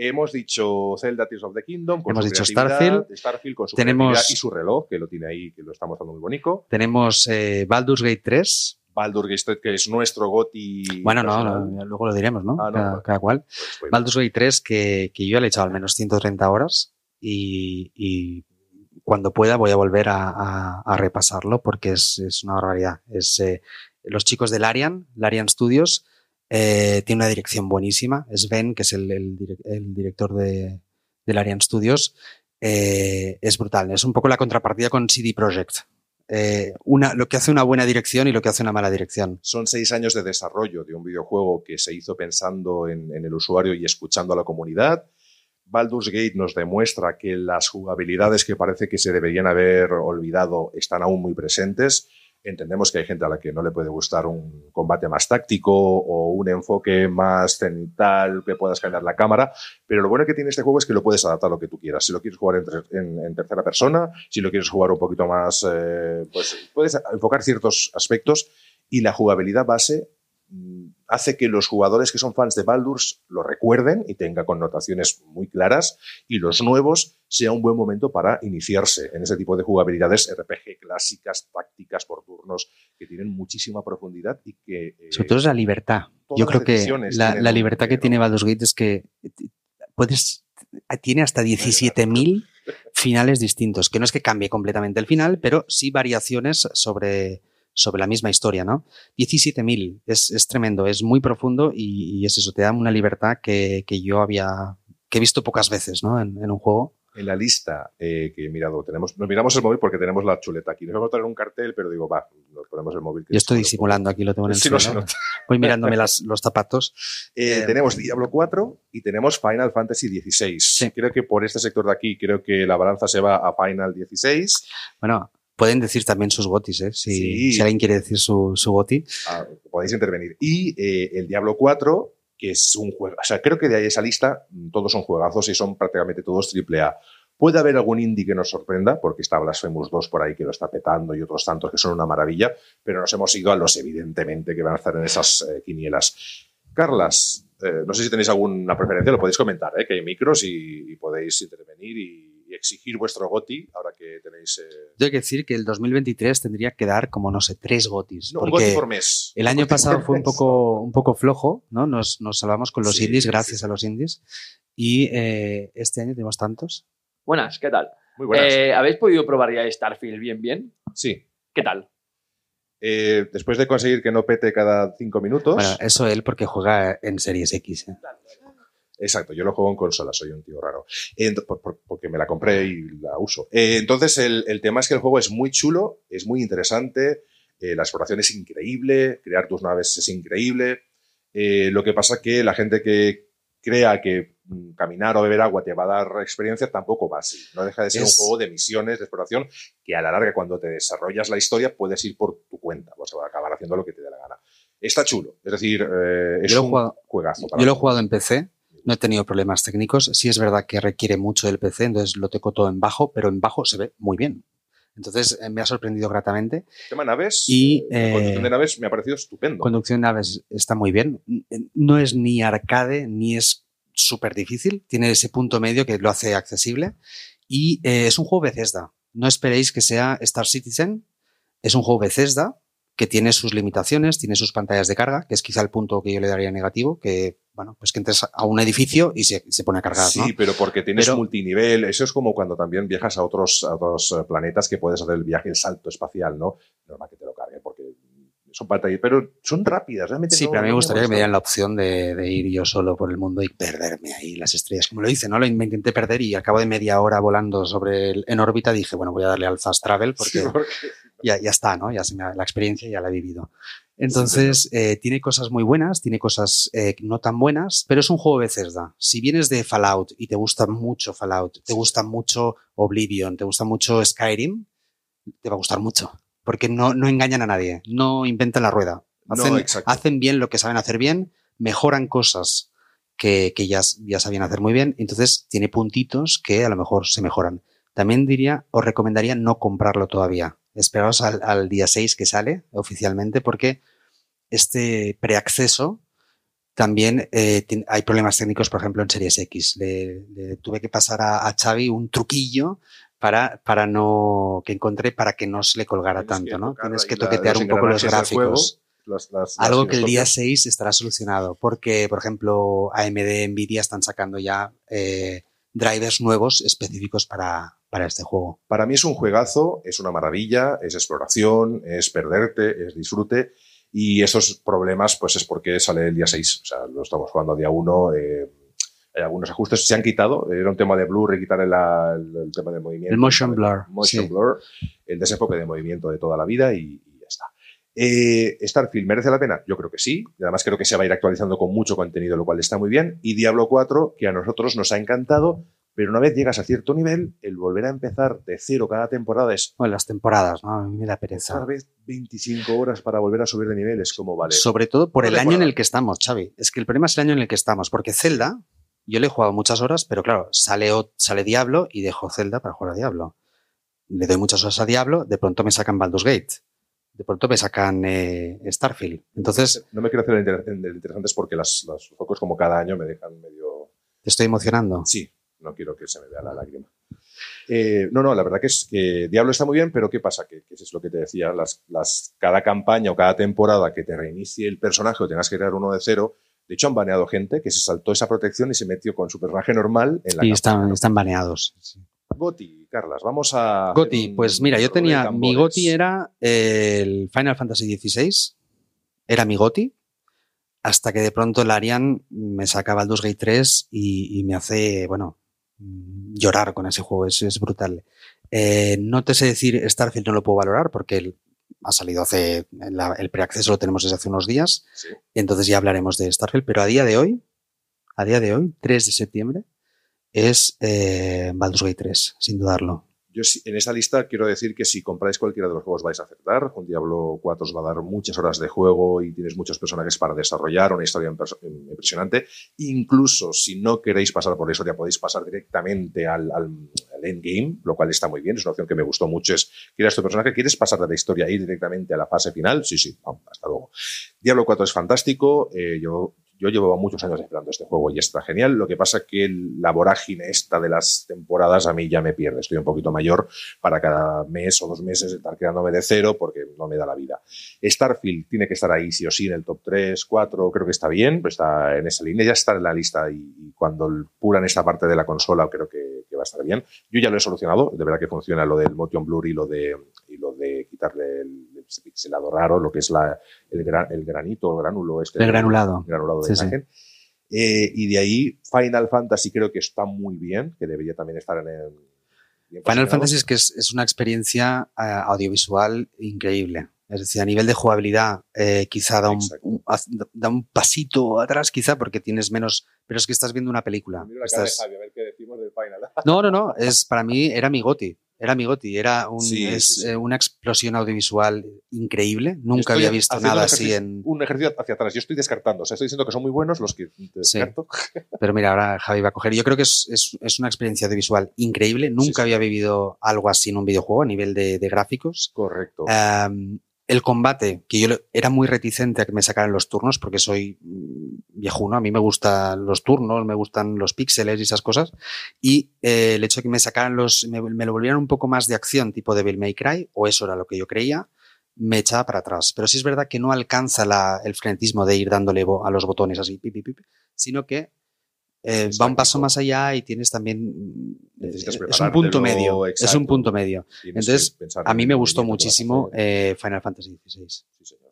Hemos dicho Zelda Tears of the Kingdom, con Hemos su dicho Starfield. Starfield con su Tenemos- y su reloj, que lo tiene ahí, que lo está mostrando muy bonito. Tenemos eh, Baldur's Gate 3. Baldur Gate, que es nuestro GOTI. Bueno, no, luego lo diremos, ¿no? Ah, no, cada, cada cual. Pues, pues, Baldur's Gate 3, que, que yo le he echado al menos 130 horas y, y cuando pueda voy a volver a, a- a repasarlo porque es, es una barbaridad. Es, eh, los chicos de Larian, Larian Studios, eh, tiene una dirección buenísima. Es Ben, que es el, el el director de, de Larian Studios. Eh, es brutal. Es un poco la contrapartida con CD Projekt. eh, una, lo que hace una buena dirección y lo que hace una mala dirección. Son seis años de desarrollo de un videojuego que se hizo pensando en, en el usuario y escuchando a la comunidad. Baldur's Gate nos demuestra que las jugabilidades que parece que se deberían haber olvidado están aún muy presentes. Entendemos que hay gente a la que no le puede gustar un combate más táctico o un enfoque más cenital que pueda escanear la cámara, pero lo bueno que tiene este juego es que lo puedes adaptar a lo que tú quieras. Si lo quieres jugar en, ter- en- en tercera persona, si lo quieres jugar un poquito más, eh, pues puedes enfocar ciertos aspectos y la jugabilidad base mm, hace que los jugadores que son fans de Baldur's lo recuerden y tenga connotaciones muy claras y los nuevos sea un buen momento para iniciarse en ese tipo de jugabilidades RPG clásicas, tácticas por turnos, que tienen muchísima profundidad y que... eh, Sobre todo es la libertad. Yo creo que la, la libertad que tiene Baldur's Gate es que puedes tiene hasta 17.000 finales distintos, que no es que cambie completamente el final, pero sí variaciones sobre, sobre la misma historia, ¿no? 17.000, es, es tremendo, es muy profundo y, y es eso, te da una libertad que, que yo había, que he visto pocas veces, ¿no? En, en un juego. En la lista eh, que he mirado, tenemos, nos miramos el móvil porque tenemos la chuleta aquí. Nos vamos a traer un cartel, pero digo, va, nos ponemos el móvil. que Yo estoy es- disimulando aquí, lo tengo en el Sí, no. Voy mirándome las, los zapatos. Eh, Eh, tenemos Diablo 4 y tenemos Final Fantasy 16. Creo que por este sector de aquí, creo que la balanza se va a Final 16. Bueno, pueden decir también sus gotis, ¿eh? Si, Sí. si alguien quiere decir su, su goti. Ah, podéis intervenir. Y eh, el Diablo 4, que es un juego. O sea, creo que de ahí esa lista mm, todos son juegazos y son prácticamente todos AAA. Puede haber algún indie que nos sorprenda, porque está Blasphemous 2 por ahí que lo está petando y otros tantos que son una maravilla, pero nos hemos ido a los evidentemente que van a estar en esas eh, quinielas. Carlas, eh, no sé si tenéis alguna preferencia, lo podéis comentar, ¿eh? que hay micros y, y podéis intervenir y, y exigir vuestro goti ahora que tenéis. eh, Tengo que decir que el 2023 tendría que dar como, no sé, tres gotis. no, un porque goti por mes. el Un año goti pasado fue un poco, un poco flojo, ¿no? Nos, nos salvamos con los Sí, indies, gracias sí. a los indies. Y eh, este año tenemos tantos. Buenas, ¿qué tal? Muy buenas. Eh, ¿Habéis podido probar ya Starfield bien, bien? sí. ¿Qué tal? Eh, después de conseguir que no pete cada cinco minutos. Bueno, eso él porque juega en Series X. ¿eh? Exacto, yo lo juego en consola, soy un tío raro. Ent- por- por- porque me la compré y la uso. Eh, entonces, el, el tema es que el juego es muy chulo, es muy interesante, eh, la exploración es increíble, crear tus naves es increíble. Eh, lo que pasa que la gente que crea que mm, caminar o beber agua te va a dar experiencia tampoco va así. No deja de ser Es- un juego de misiones, de exploración, que a la larga, cuando te desarrollas la historia, puedes ir por tu cuenta, vas a acabar haciendo lo que te dé la gana. Está chulo, es decir, es Yo un juegazo. para Yo lo he jugado en PC, no he tenido problemas técnicos. Sí es verdad que requiere mucho del PC, entonces lo tengo todo en bajo, pero en bajo se ve muy bien. Entonces eh, me ha sorprendido gratamente. tema naves Y, eh, eh, conducción de naves me ha parecido estupendo. Conducción de naves está muy bien. No es ni arcade ni es súper difícil. Tiene ese punto medio que lo hace accesible. Y eh, es un juego Bethesda. No esperéis que sea Star Citizen. Es un juego Bethesda que tiene sus limitaciones, tiene sus pantallas de carga, que es quizá el punto que yo le daría negativo, que, bueno, pues que entres a un edificio y se, se pone a cargar, sí, ¿no? pero porque tienes Pero- multinivel. Eso es como cuando también viajas a otros, a otros eh, planetas que puedes hacer el viaje, el salto espacial, ¿no? Normal que te lo cargue porque son pantallas, pero son rápidas, realmente. Sí, no- pero a mí me gustaría que me dieran la opción de, de ir yo solo por el mundo y perderme ahí las estrellas. Como lo hice, ¿no? Me intenté perder y al cabo de media hora volando sobre el- en órbita dije, bueno, voy a darle al fast travel porque Sí, porque- ya, ya está, ¿no? Ya se me la experiencia ya la he vivido. Entonces, eh, tiene cosas muy buenas, tiene cosas eh, no tan buenas, pero es un juego Bethesda. Si vienes de Fallout y te gusta mucho Fallout, te gusta mucho Oblivion, te gusta mucho Skyrim, te va a gustar mucho. Porque no, no engañan a nadie, no inventan la rueda. Hacen, hacen bien lo que saben hacer bien, mejoran cosas que, que ya, ya sabían hacer muy bien, entonces tiene puntitos que a lo mejor se mejoran. También diría, os recomendaría no comprarlo todavía. Esperaos al, al día 6 que sale oficialmente, porque este preacceso también eh, hay problemas técnicos, por ejemplo, en Series X. Le, le tuve que pasar a, a Xavi un truquillo para, para no, que encontré para que no se le colgara Tienes tanto, Tienes que toquetear un poco los gráficos. las- las- Algo las que el día giroscopios. 6 estará solucionado, porque, por ejemplo, AMD, Nvidia están sacando ya eh, drivers nuevos específicos para, para este juego. Para mí es un juegazo, es una maravilla, es exploración, es perderte, es disfrute. Y esos problemas, pues es porque sale el día 6. O sea, lo estamos jugando a día 1. Hay algunos ajustes se han quitado. Era un tema de blur y quitar el, el- el tema de movimiento. El motion blur, Motion sí. blur, el desenfoque de movimiento de toda la vida y, y ya está. Eh, Starfield merece la pena, yo creo que sí. Y además creo que se va a ir actualizando con mucho contenido, lo cual está muy bien. Y Diablo 4, que a nosotros nos ha encantado, pero una vez llegas a cierto nivel, el volver a empezar de cero cada temporada es Bueno, las temporadas, ¿no? A mí me da pereza. vez 25 horas para volver a subir de nivel. Es como, vale. Sobre todo por el año en el que estamos, Xavi. Es que el problema es el año en el que estamos, porque Zelda, yo le he jugado muchas horas, pero claro, sale, sale Diablo y dejo Zelda para jugar a Diablo. Le doy muchas horas a Diablo, de pronto me sacan Baldur's Gate. De pronto me sacan eh, Starfield. Entonces, no me quiero hacer el inter- el interesante es porque los focos como cada año me dejan medio... te estoy emocionando. Sí, no quiero que se me vea la lágrima. Eh, no, no, la verdad que es que Diablo está muy bien, pero ¿qué pasa? Que, que eso es lo que te decía, las, las, cada campaña o cada temporada que te reinicie el personaje o tengas que crear uno de cero, de hecho han baneado gente que se saltó esa protección y se metió con su personaje normal en la Y están, están baneados. sí. Goti, Carlas, vamos a... Goti, pues mira, yo tenía. Mi. Goti era el Final Fantasy XVI. Era mi Goti. Hasta que de pronto el Arian me saca Baldur's Gate 3 y, y me hace, bueno, llorar con ese juego. Es, es brutal. Eh, no te sé decir, Starfield no lo puedo valorar porque el- ha salido hace. la- el preacceso lo tenemos desde hace unos días. Sí. Entonces ya hablaremos de Starfield. Pero a día de hoy, a día de hoy, 3 de septiembre, es eh, Baldur's Gate 3, sin dudarlo. Yo en esta lista quiero decir que si compráis cualquiera de los juegos vais a acertar. Un Diablo 4 os va a dar muchas horas de juego y tienes muchos personajes para desarrollar, una historia imperso- impresionante. Incluso si no queréis pasar por la historia, podéis pasar directamente al, endgame, lo cual está muy bien. Es una opción que me gustó mucho. Es, ¿quieres tu personaje? ¿Quieres pasar de la historia ir directamente a la fase final? Sí, sí, hasta luego. Diablo 4 es fantástico. eh, yo, yo llevo muchos años esperando este juego y está genial. Lo que pasa que la vorágine esta de las temporadas a mí ya me pierde. Estoy un poquito mayor para cada mes o dos meses estar creándome de cero porque no me da la vida. Starfield tiene que estar ahí sí o sí en el top 3, 4, creo que está bien, pues está en esa línea, ya está en la lista y, cuando pulan esta parte de la consola creo que, va a estar bien. Yo ya lo he solucionado, de verdad que funciona lo del motion blur y lo de, y lo de quitarle el, pixelado raro, lo que es la, el, gran- el granito, el granulo este. El granulado. granulado de Sí, sí. imagen. Eh, y de ahí Final Fantasy creo que está muy bien, que debería también estar en el... Final. Fantasy es que es, es una experiencia eh, audiovisual increíble. Es decir, a nivel de jugabilidad, eh, quizá da un, da un pasito atrás, quizá, porque tienes menos. Pero es que estás viendo una película. Mira la cara de Estás- Javi, a ver qué decimos del Final. No, no, no. Es, para mí era mi goti. Era mi goti. Era un, Sí, es, sí, sí. eh, una explosión audiovisual increíble. Nunca Estoy había visto nada así en. Un ejercicio hacia atrás. Yo estoy descartando. O sea, estoy diciendo que son muy buenos los que descarto. Pero mira, ahora Javi va a coger. Yo creo que es, es- es una experiencia audiovisual increíble. Nunca había vivido algo así en un videojuego a nivel de, de gráficos. Correcto. Um, el combate, que yo era muy reticente a que me sacaran los turnos porque soy mm, viejuno, a mí me gustan los turnos, me gustan los píxeles y esas cosas. Y eh, el hecho de que me sacaran los, me, lo volvieran un poco más de acción, tipo Devil May Cry, o eso era lo que yo creía, me echaba para atrás. Pero sí es verdad que no alcanza la- el frenetismo de ir dándole a los botones así, pi, pi, pi, pi, sino que eh, Es va un paso más allá y tienes también. mm, Necesitas es un punto medio. Es exacto. un punto medio. Tienes entonces, A mí me gustó muchísimo eh, Final Fantasy XVI. Sí, señor.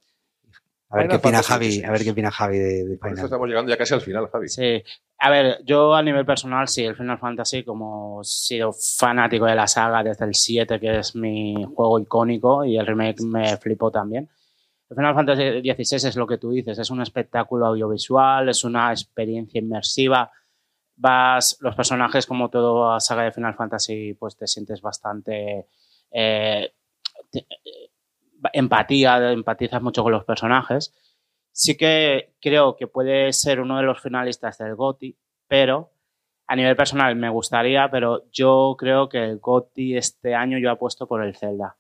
A ver Final qué opina Fantasy Javi, XVI. a ver qué opina Javi de, de Final. estamos llegando ya casi al final, Javi. Sí. A ver, yo a nivel personal, sí, el Final Fantasy, como he sido fanático de la saga desde el 7, que es mi juego icónico, y el remake me flipó también. El Final Fantasy XVI es lo que tú dices, es un espectáculo audiovisual, es una experiencia inmersiva. Vas, los personajes, como toda saga de Final Fantasy, pues te sientes bastante eh, te- eh, empatía, empatizas mucho con los personajes. Sí que creo que puede ser uno de los finalistas del GOTY, pero a nivel personal me gustaría, pero yo creo que el GOTY este año yo apuesto por el Zelda,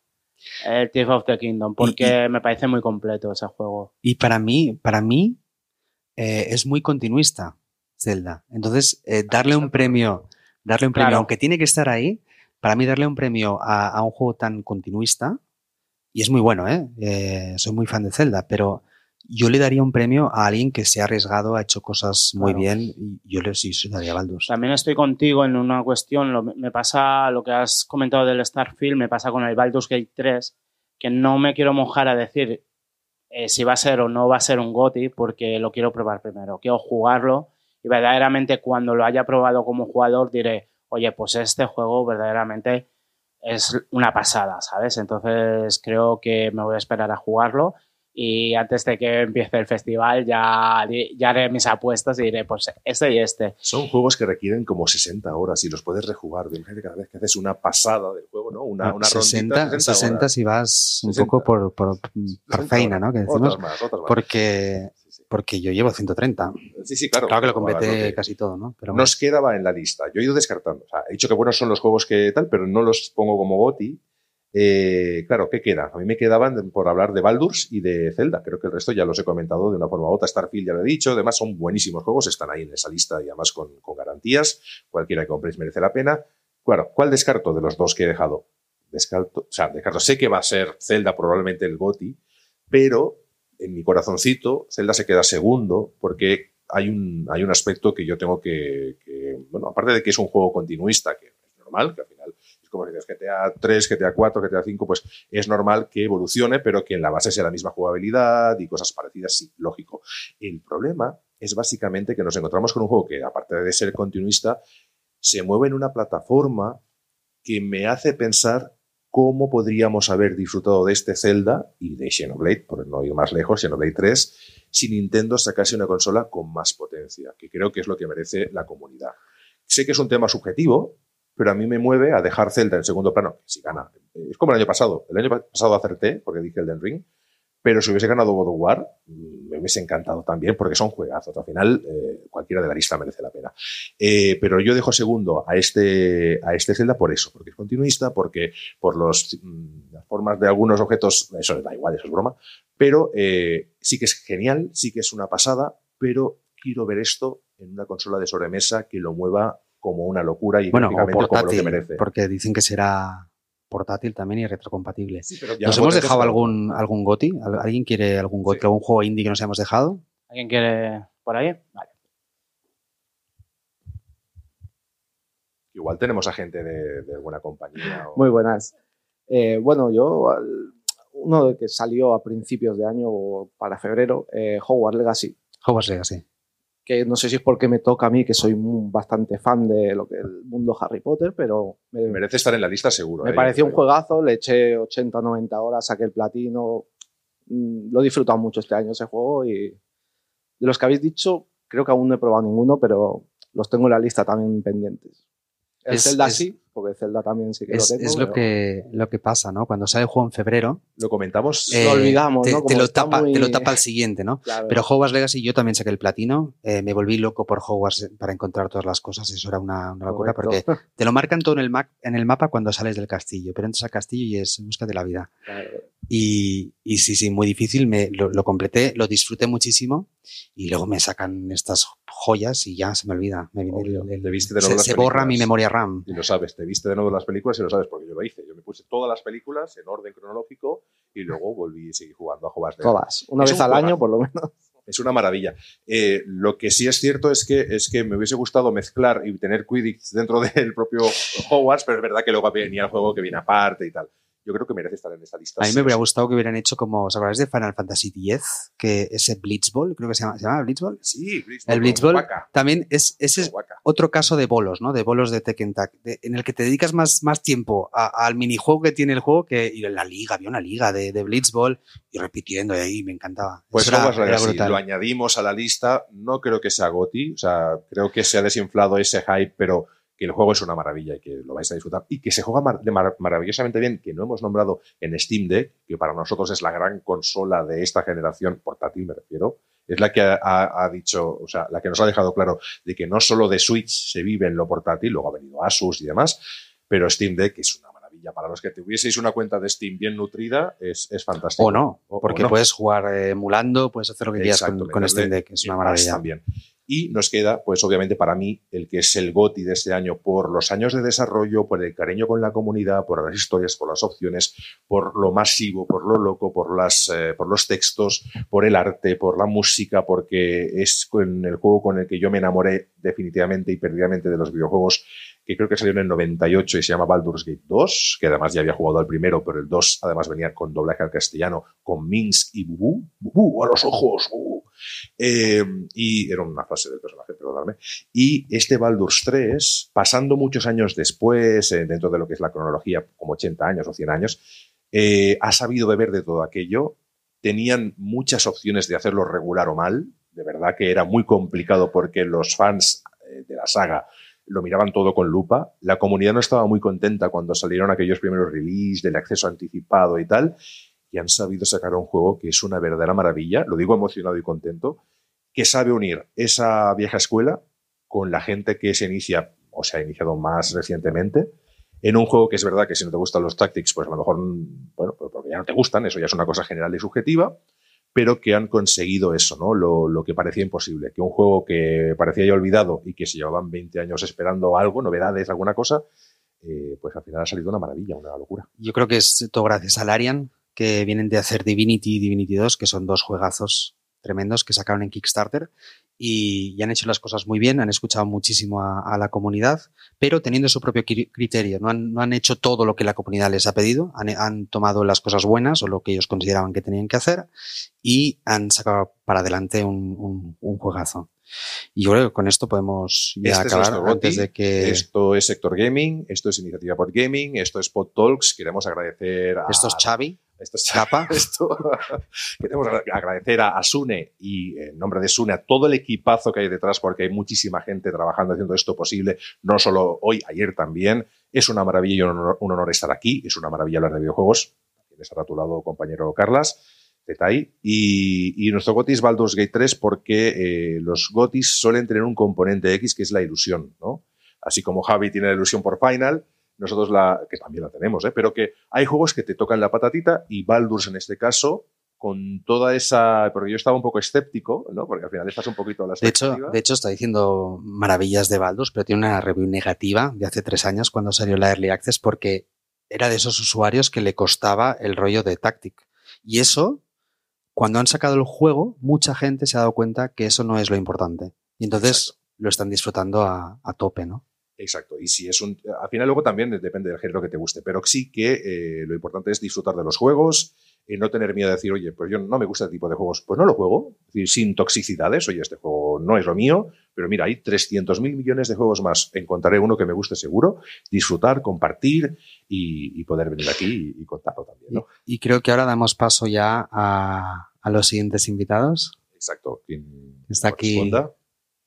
el Tears of the Kingdom, porque me parece muy completo ese juego. Y para mí, para mí, eh, es muy continuista Zelda. Entonces, eh, darle un premio, darle un premio, Claro. aunque tiene que estar ahí, para mí darle un premio a, a un juego tan continuista, y es muy bueno, ¿eh? Eh, soy muy fan de Zelda, pero yo le daría un premio a alguien que se ha arriesgado, ha hecho cosas muy Claro. bien, y yo le sí, daría a Baldur's. También estoy contigo en una cuestión, lo- me pasa lo que has comentado del Starfield, me pasa con el Baldur's Gate 3, que no me quiero mojar a decir eh, si va a ser o no va a ser un GOTY, porque lo quiero probar primero, quiero jugarlo y verdaderamente cuando lo haya probado como jugador diré, oye, pues este juego verdaderamente es una pasada, ¿sabes? Entonces creo que me voy a esperar a jugarlo y antes de que empiece el festival ya, ya haré mis apuestas y diré, pues este y este. Son juegos que requieren como 60 horas y los puedes rejugar. Imagínate cada vez que haces una pasada del juego, ¿no? Una, una 60, rondita, 60, si vas un 60. poco por, por, por feina, ¿no? Que decimos, Otras más, otras más. porque. Porque yo llevo 130. Sí, sí, claro. Claro que lo completé que casi todo, ¿no? Pero bueno. Nos quedaba en la lista. Yo he ido descartando. O sea, he dicho que buenos son los juegos que tal, pero no los pongo como GOTI. Eh, claro, ¿qué queda? A mí me quedaban por hablar de Baldur's y de Zelda. Creo que el resto ya los he comentado de una forma u otra. Starfield ya lo he dicho. Además, son buenísimos juegos. Están ahí en esa lista y además con, con garantías. Cualquiera que compréis merece la pena. Claro, ¿cuál descarto de los dos que he dejado? Descarto, o sea, descarto. Sé que va a ser Zelda probablemente el GOTI, pero en mi corazoncito Zelda se queda segundo porque hay un, hay un aspecto que yo tengo que, que, bueno, aparte de que es un juego continuista, que es normal, que al final es como si dices GTA 3, GTA 4, GTA 5, pues es normal que evolucione, pero que en la base sea la misma jugabilidad y cosas parecidas, sí, lógico. El problema es básicamente que nos encontramos con un juego que, aparte de ser continuista, se mueve en una plataforma que me hace pensar cómo podríamos haber disfrutado de este Zelda y de Xenoblade, por no ir más lejos, Xenoblade 3, si Nintendo sacase una consola con más potencia, que creo que es lo que merece la comunidad. Sé que es un tema subjetivo, pero a mí me mueve a dejar Zelda en segundo plano, si gana. Es como el año pasado. El año pasado acerté, porque dije Elden Ring, pero si hubiese ganado God of War, me hubiese encantado también, porque son juegazos. Al final, eh, cualquiera de la lista merece la pena. Eh, pero yo dejo segundo a este, a este Zelda por eso, porque es continuista, porque por los, mm, las formas de algunos objetos, eso da igual, eso es broma, pero eh, sí que es genial, sí que es una pasada, pero quiero ver esto en una consola de sobremesa que lo mueva como una locura y Bueno, o gráficamente como lo que portátil, merece. porque dicen que será portátil también y retrocompatible. Sí, pero ya ¿Nos hemos dejado algún, algún GOTI? ¿Al- ¿Alguien quiere algún GOTI, Sí. algún juego indie que nos hayamos dejado? ¿Alguien quiere por ahí? Vale. Igual tenemos a gente de, de buena compañía. o- Muy buenas. Eh, bueno, yo, al- uno de que salió a principios de año o para febrero, eh, Hogwarts Legacy, Hogwarts Legacy. Que no sé si es porque me toca a mí, que soy bastante fan de lo que el mundo Harry Potter, pero me, Merece estar en la lista seguro. me ¿eh? pareció un juegazo, le eché 80 90 horas, saqué el platino, mm, lo he disfrutado mucho este año ese juego y de los que habéis dicho, creo que aún no he probado ninguno, pero los tengo en la lista también pendientes. El Es- Zelda es- sí, porque el Zelda también sí que Es, lo tengo. es lo, pero que, lo que pasa, ¿no? Cuando sale el juego en febrero, Lo comentamos. eh, Lo olvidamos, te, ¿no? te lo tapa, muy- te lo tapa el siguiente, ¿no? claro. Pero Hogwarts Legacy yo también saqué el platino, eh, me volví loco por Hogwarts para encontrar todas las cosas, eso era una, una locura Correcto. porque te lo marcan todo en el, ma- en el mapa cuando sales del castillo, pero entras al castillo y es en busca de la vida. Claro. Y, y sí, sí, muy difícil, me, lo, lo completé, lo disfruté muchísimo y luego me sacan estas joyas y ya se me olvida. Me el- Te viste de se nuevo las se borra mi memoria RAM. Y lo sabes, te viste de nuevo las películas y lo sabes porque yo lo hice. Yo me puse todas las películas en orden cronológico y luego volví y seguí jugando a Legacy. Todas. Una Es vez un al año, por lo menos. Es una maravilla. Eh, lo que sí es cierto es que, es que me hubiese gustado mezclar y tener Quidditch dentro del propio Hogwarts, pero es verdad que luego venía el juego que viene aparte y tal. Yo creo que merece estar en esta lista. A mí me hubiera gustado que hubieran hecho como, ¿os acordáis de Final Fantasy X? Que ese Blitzball, creo que se llama, ¿se llama Blitzball? Sí, Blitzball. El Blitzball también es, ese es otro caso de bolos, ¿no? De bolos de Tekken Tag, de- en el que te dedicas más, más tiempo a- al minijuego que tiene el juego que y en la liga, había una liga de, de Blitzball y repitiendo y ahí me encantaba. Pues era- lo añadimos a la lista. No creo que sea GOTI, o sea, creo que se ha desinflado ese hype, pero que el juego es una maravilla y que lo vais a disfrutar y que se juega mar- de mar- maravillosamente bien, que no hemos nombrado en Steam Deck, que para nosotros es la gran consola de esta generación, portátil me refiero, es la que ha, ha- ha dicho, o sea, la que nos ha dejado claro de que no solo de Switch se vive en lo portátil, luego ha venido Asus y demás, pero Steam Deck es una maravilla. Para los que tuvieseis una cuenta de Steam bien nutrida, es, es fantástico. O no, o porque no. puedes jugar eh, emulando, puedes hacer lo que quieras con, con Steam Deck, es una maravilla. También. Y nos queda, pues obviamente para mí, el que es el GOTI de este año por los años de desarrollo, por el cariño con la comunidad, por las historias, por las opciones, por lo masivo, por lo loco, por, las, eh, por los textos, por el arte, por la música, porque es con el juego con el que yo me enamoré definitivamente y perdidamente de los videojuegos, que creo que salió en el 98 y se llama Baldur's Gate 2, que además ya había jugado al primero, pero el 2 además venía con doblaje al castellano, con Minsk y Bubú. Bubú, a los ojos. Eh, y era una frase del personaje. Y este Baldur's 3, pasando muchos años después, eh, dentro de lo que es la cronología, como 80 años o 100 años, eh, ha sabido beber de todo aquello. Tenían muchas opciones de hacerlo regular o mal. De verdad que era muy complicado porque los fans de la saga lo miraban todo con lupa. La comunidad no estaba muy contenta cuando salieron aquellos primeros releases del acceso anticipado y tal. Y han sabido sacar un juego que es una verdadera maravilla. Lo digo emocionado y contento. Que sabe unir esa vieja escuela con la gente que se inicia o se ha iniciado más recientemente en un juego que es verdad que si no te gustan los tactics, pues a lo mejor, bueno, pues porque ya no te gustan, eso ya es una cosa general y subjetiva, pero que han conseguido eso, ¿no? Lo, lo, que parecía imposible, que un juego que parecía ya olvidado y que se llevaban 20 años esperando algo, novedades, alguna cosa, eh, pues al final ha salido una maravilla, una locura. Yo creo que es todo gracias a Larian, que vienen de hacer Divinity y Divinity 2, que son dos juegazos tremendos que sacaron en Kickstarter y, y, han hecho las cosas muy bien, han escuchado muchísimo a, a la comunidad, pero teniendo su propio criterio. No han, no han, hecho todo lo que la comunidad les ha pedido, han, han, tomado las cosas buenas o lo que ellos consideraban que tenían que hacer y han sacado para adelante un, un, un juegazo. Y yo creo que con esto podemos ya este acabar es antes de que... Esto es Sector Gaming, esto es Iniciativa Pod Gaming, esto es Pod Talks. Queremos agradecer a... Esto es Xavi. Esto es Chapa. Esto. Queremos agradecer a, a, Sune y en nombre de Sune a todo el equipazo que hay detrás porque hay muchísima gente trabajando haciendo esto posible, no solo hoy, ayer también. Es una maravilla y un honor, un honor estar aquí, es una maravilla hablar de videojuegos. Tienes a tu lado, compañero Carlas. Detalle. Y, y, nuestro GOTI es Baldur's Gate 3 porque eh, los GOTIs suelen tener un componente X que es la ilusión, ¿no? Así como Javi tiene la ilusión por Final, nosotros la, que también la tenemos, ¿eh? pero que hay juegos que te tocan la patatita y Baldur's en este caso, con toda esa, porque yo estaba un poco escéptico, ¿no? Porque al final estás un poquito a la de hecho, de hecho, está diciendo maravillas de Baldur's, pero tiene una review negativa de hace tres años cuando salió la Early Access porque era de esos usuarios que le costaba el rollo de Tactic. Y eso cuando han sacado el juego, mucha gente se ha dado cuenta que eso no es lo importante. Y entonces Exacto. lo están disfrutando a, a, tope, ¿no? Exacto. Y si es un. Al final, luego también depende del género que te guste. Pero sí que eh, lo importante es disfrutar de los juegos y no tener miedo de decir, oye, pues yo no me gusta este tipo de juegos. Pues no lo juego. Es decir, sin toxicidades. Oye, este juego no es lo mío. Pero mira, hay 300 mil millones de juegos más. Encontraré uno que me guste seguro. Disfrutar, compartir y, y poder venir aquí y, y contarlo también. ¿no? Y, y, creo que ahora damos paso ya a, a los siguientes invitados. Exacto. Quien Está aquí.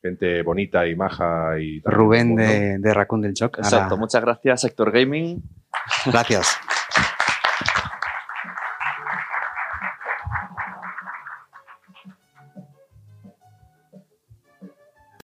Gente bonita y maja y Rubén de, de Raccoon del Choc. Exacto. Ahora... Muchas gracias, Sector Gaming. Gracias.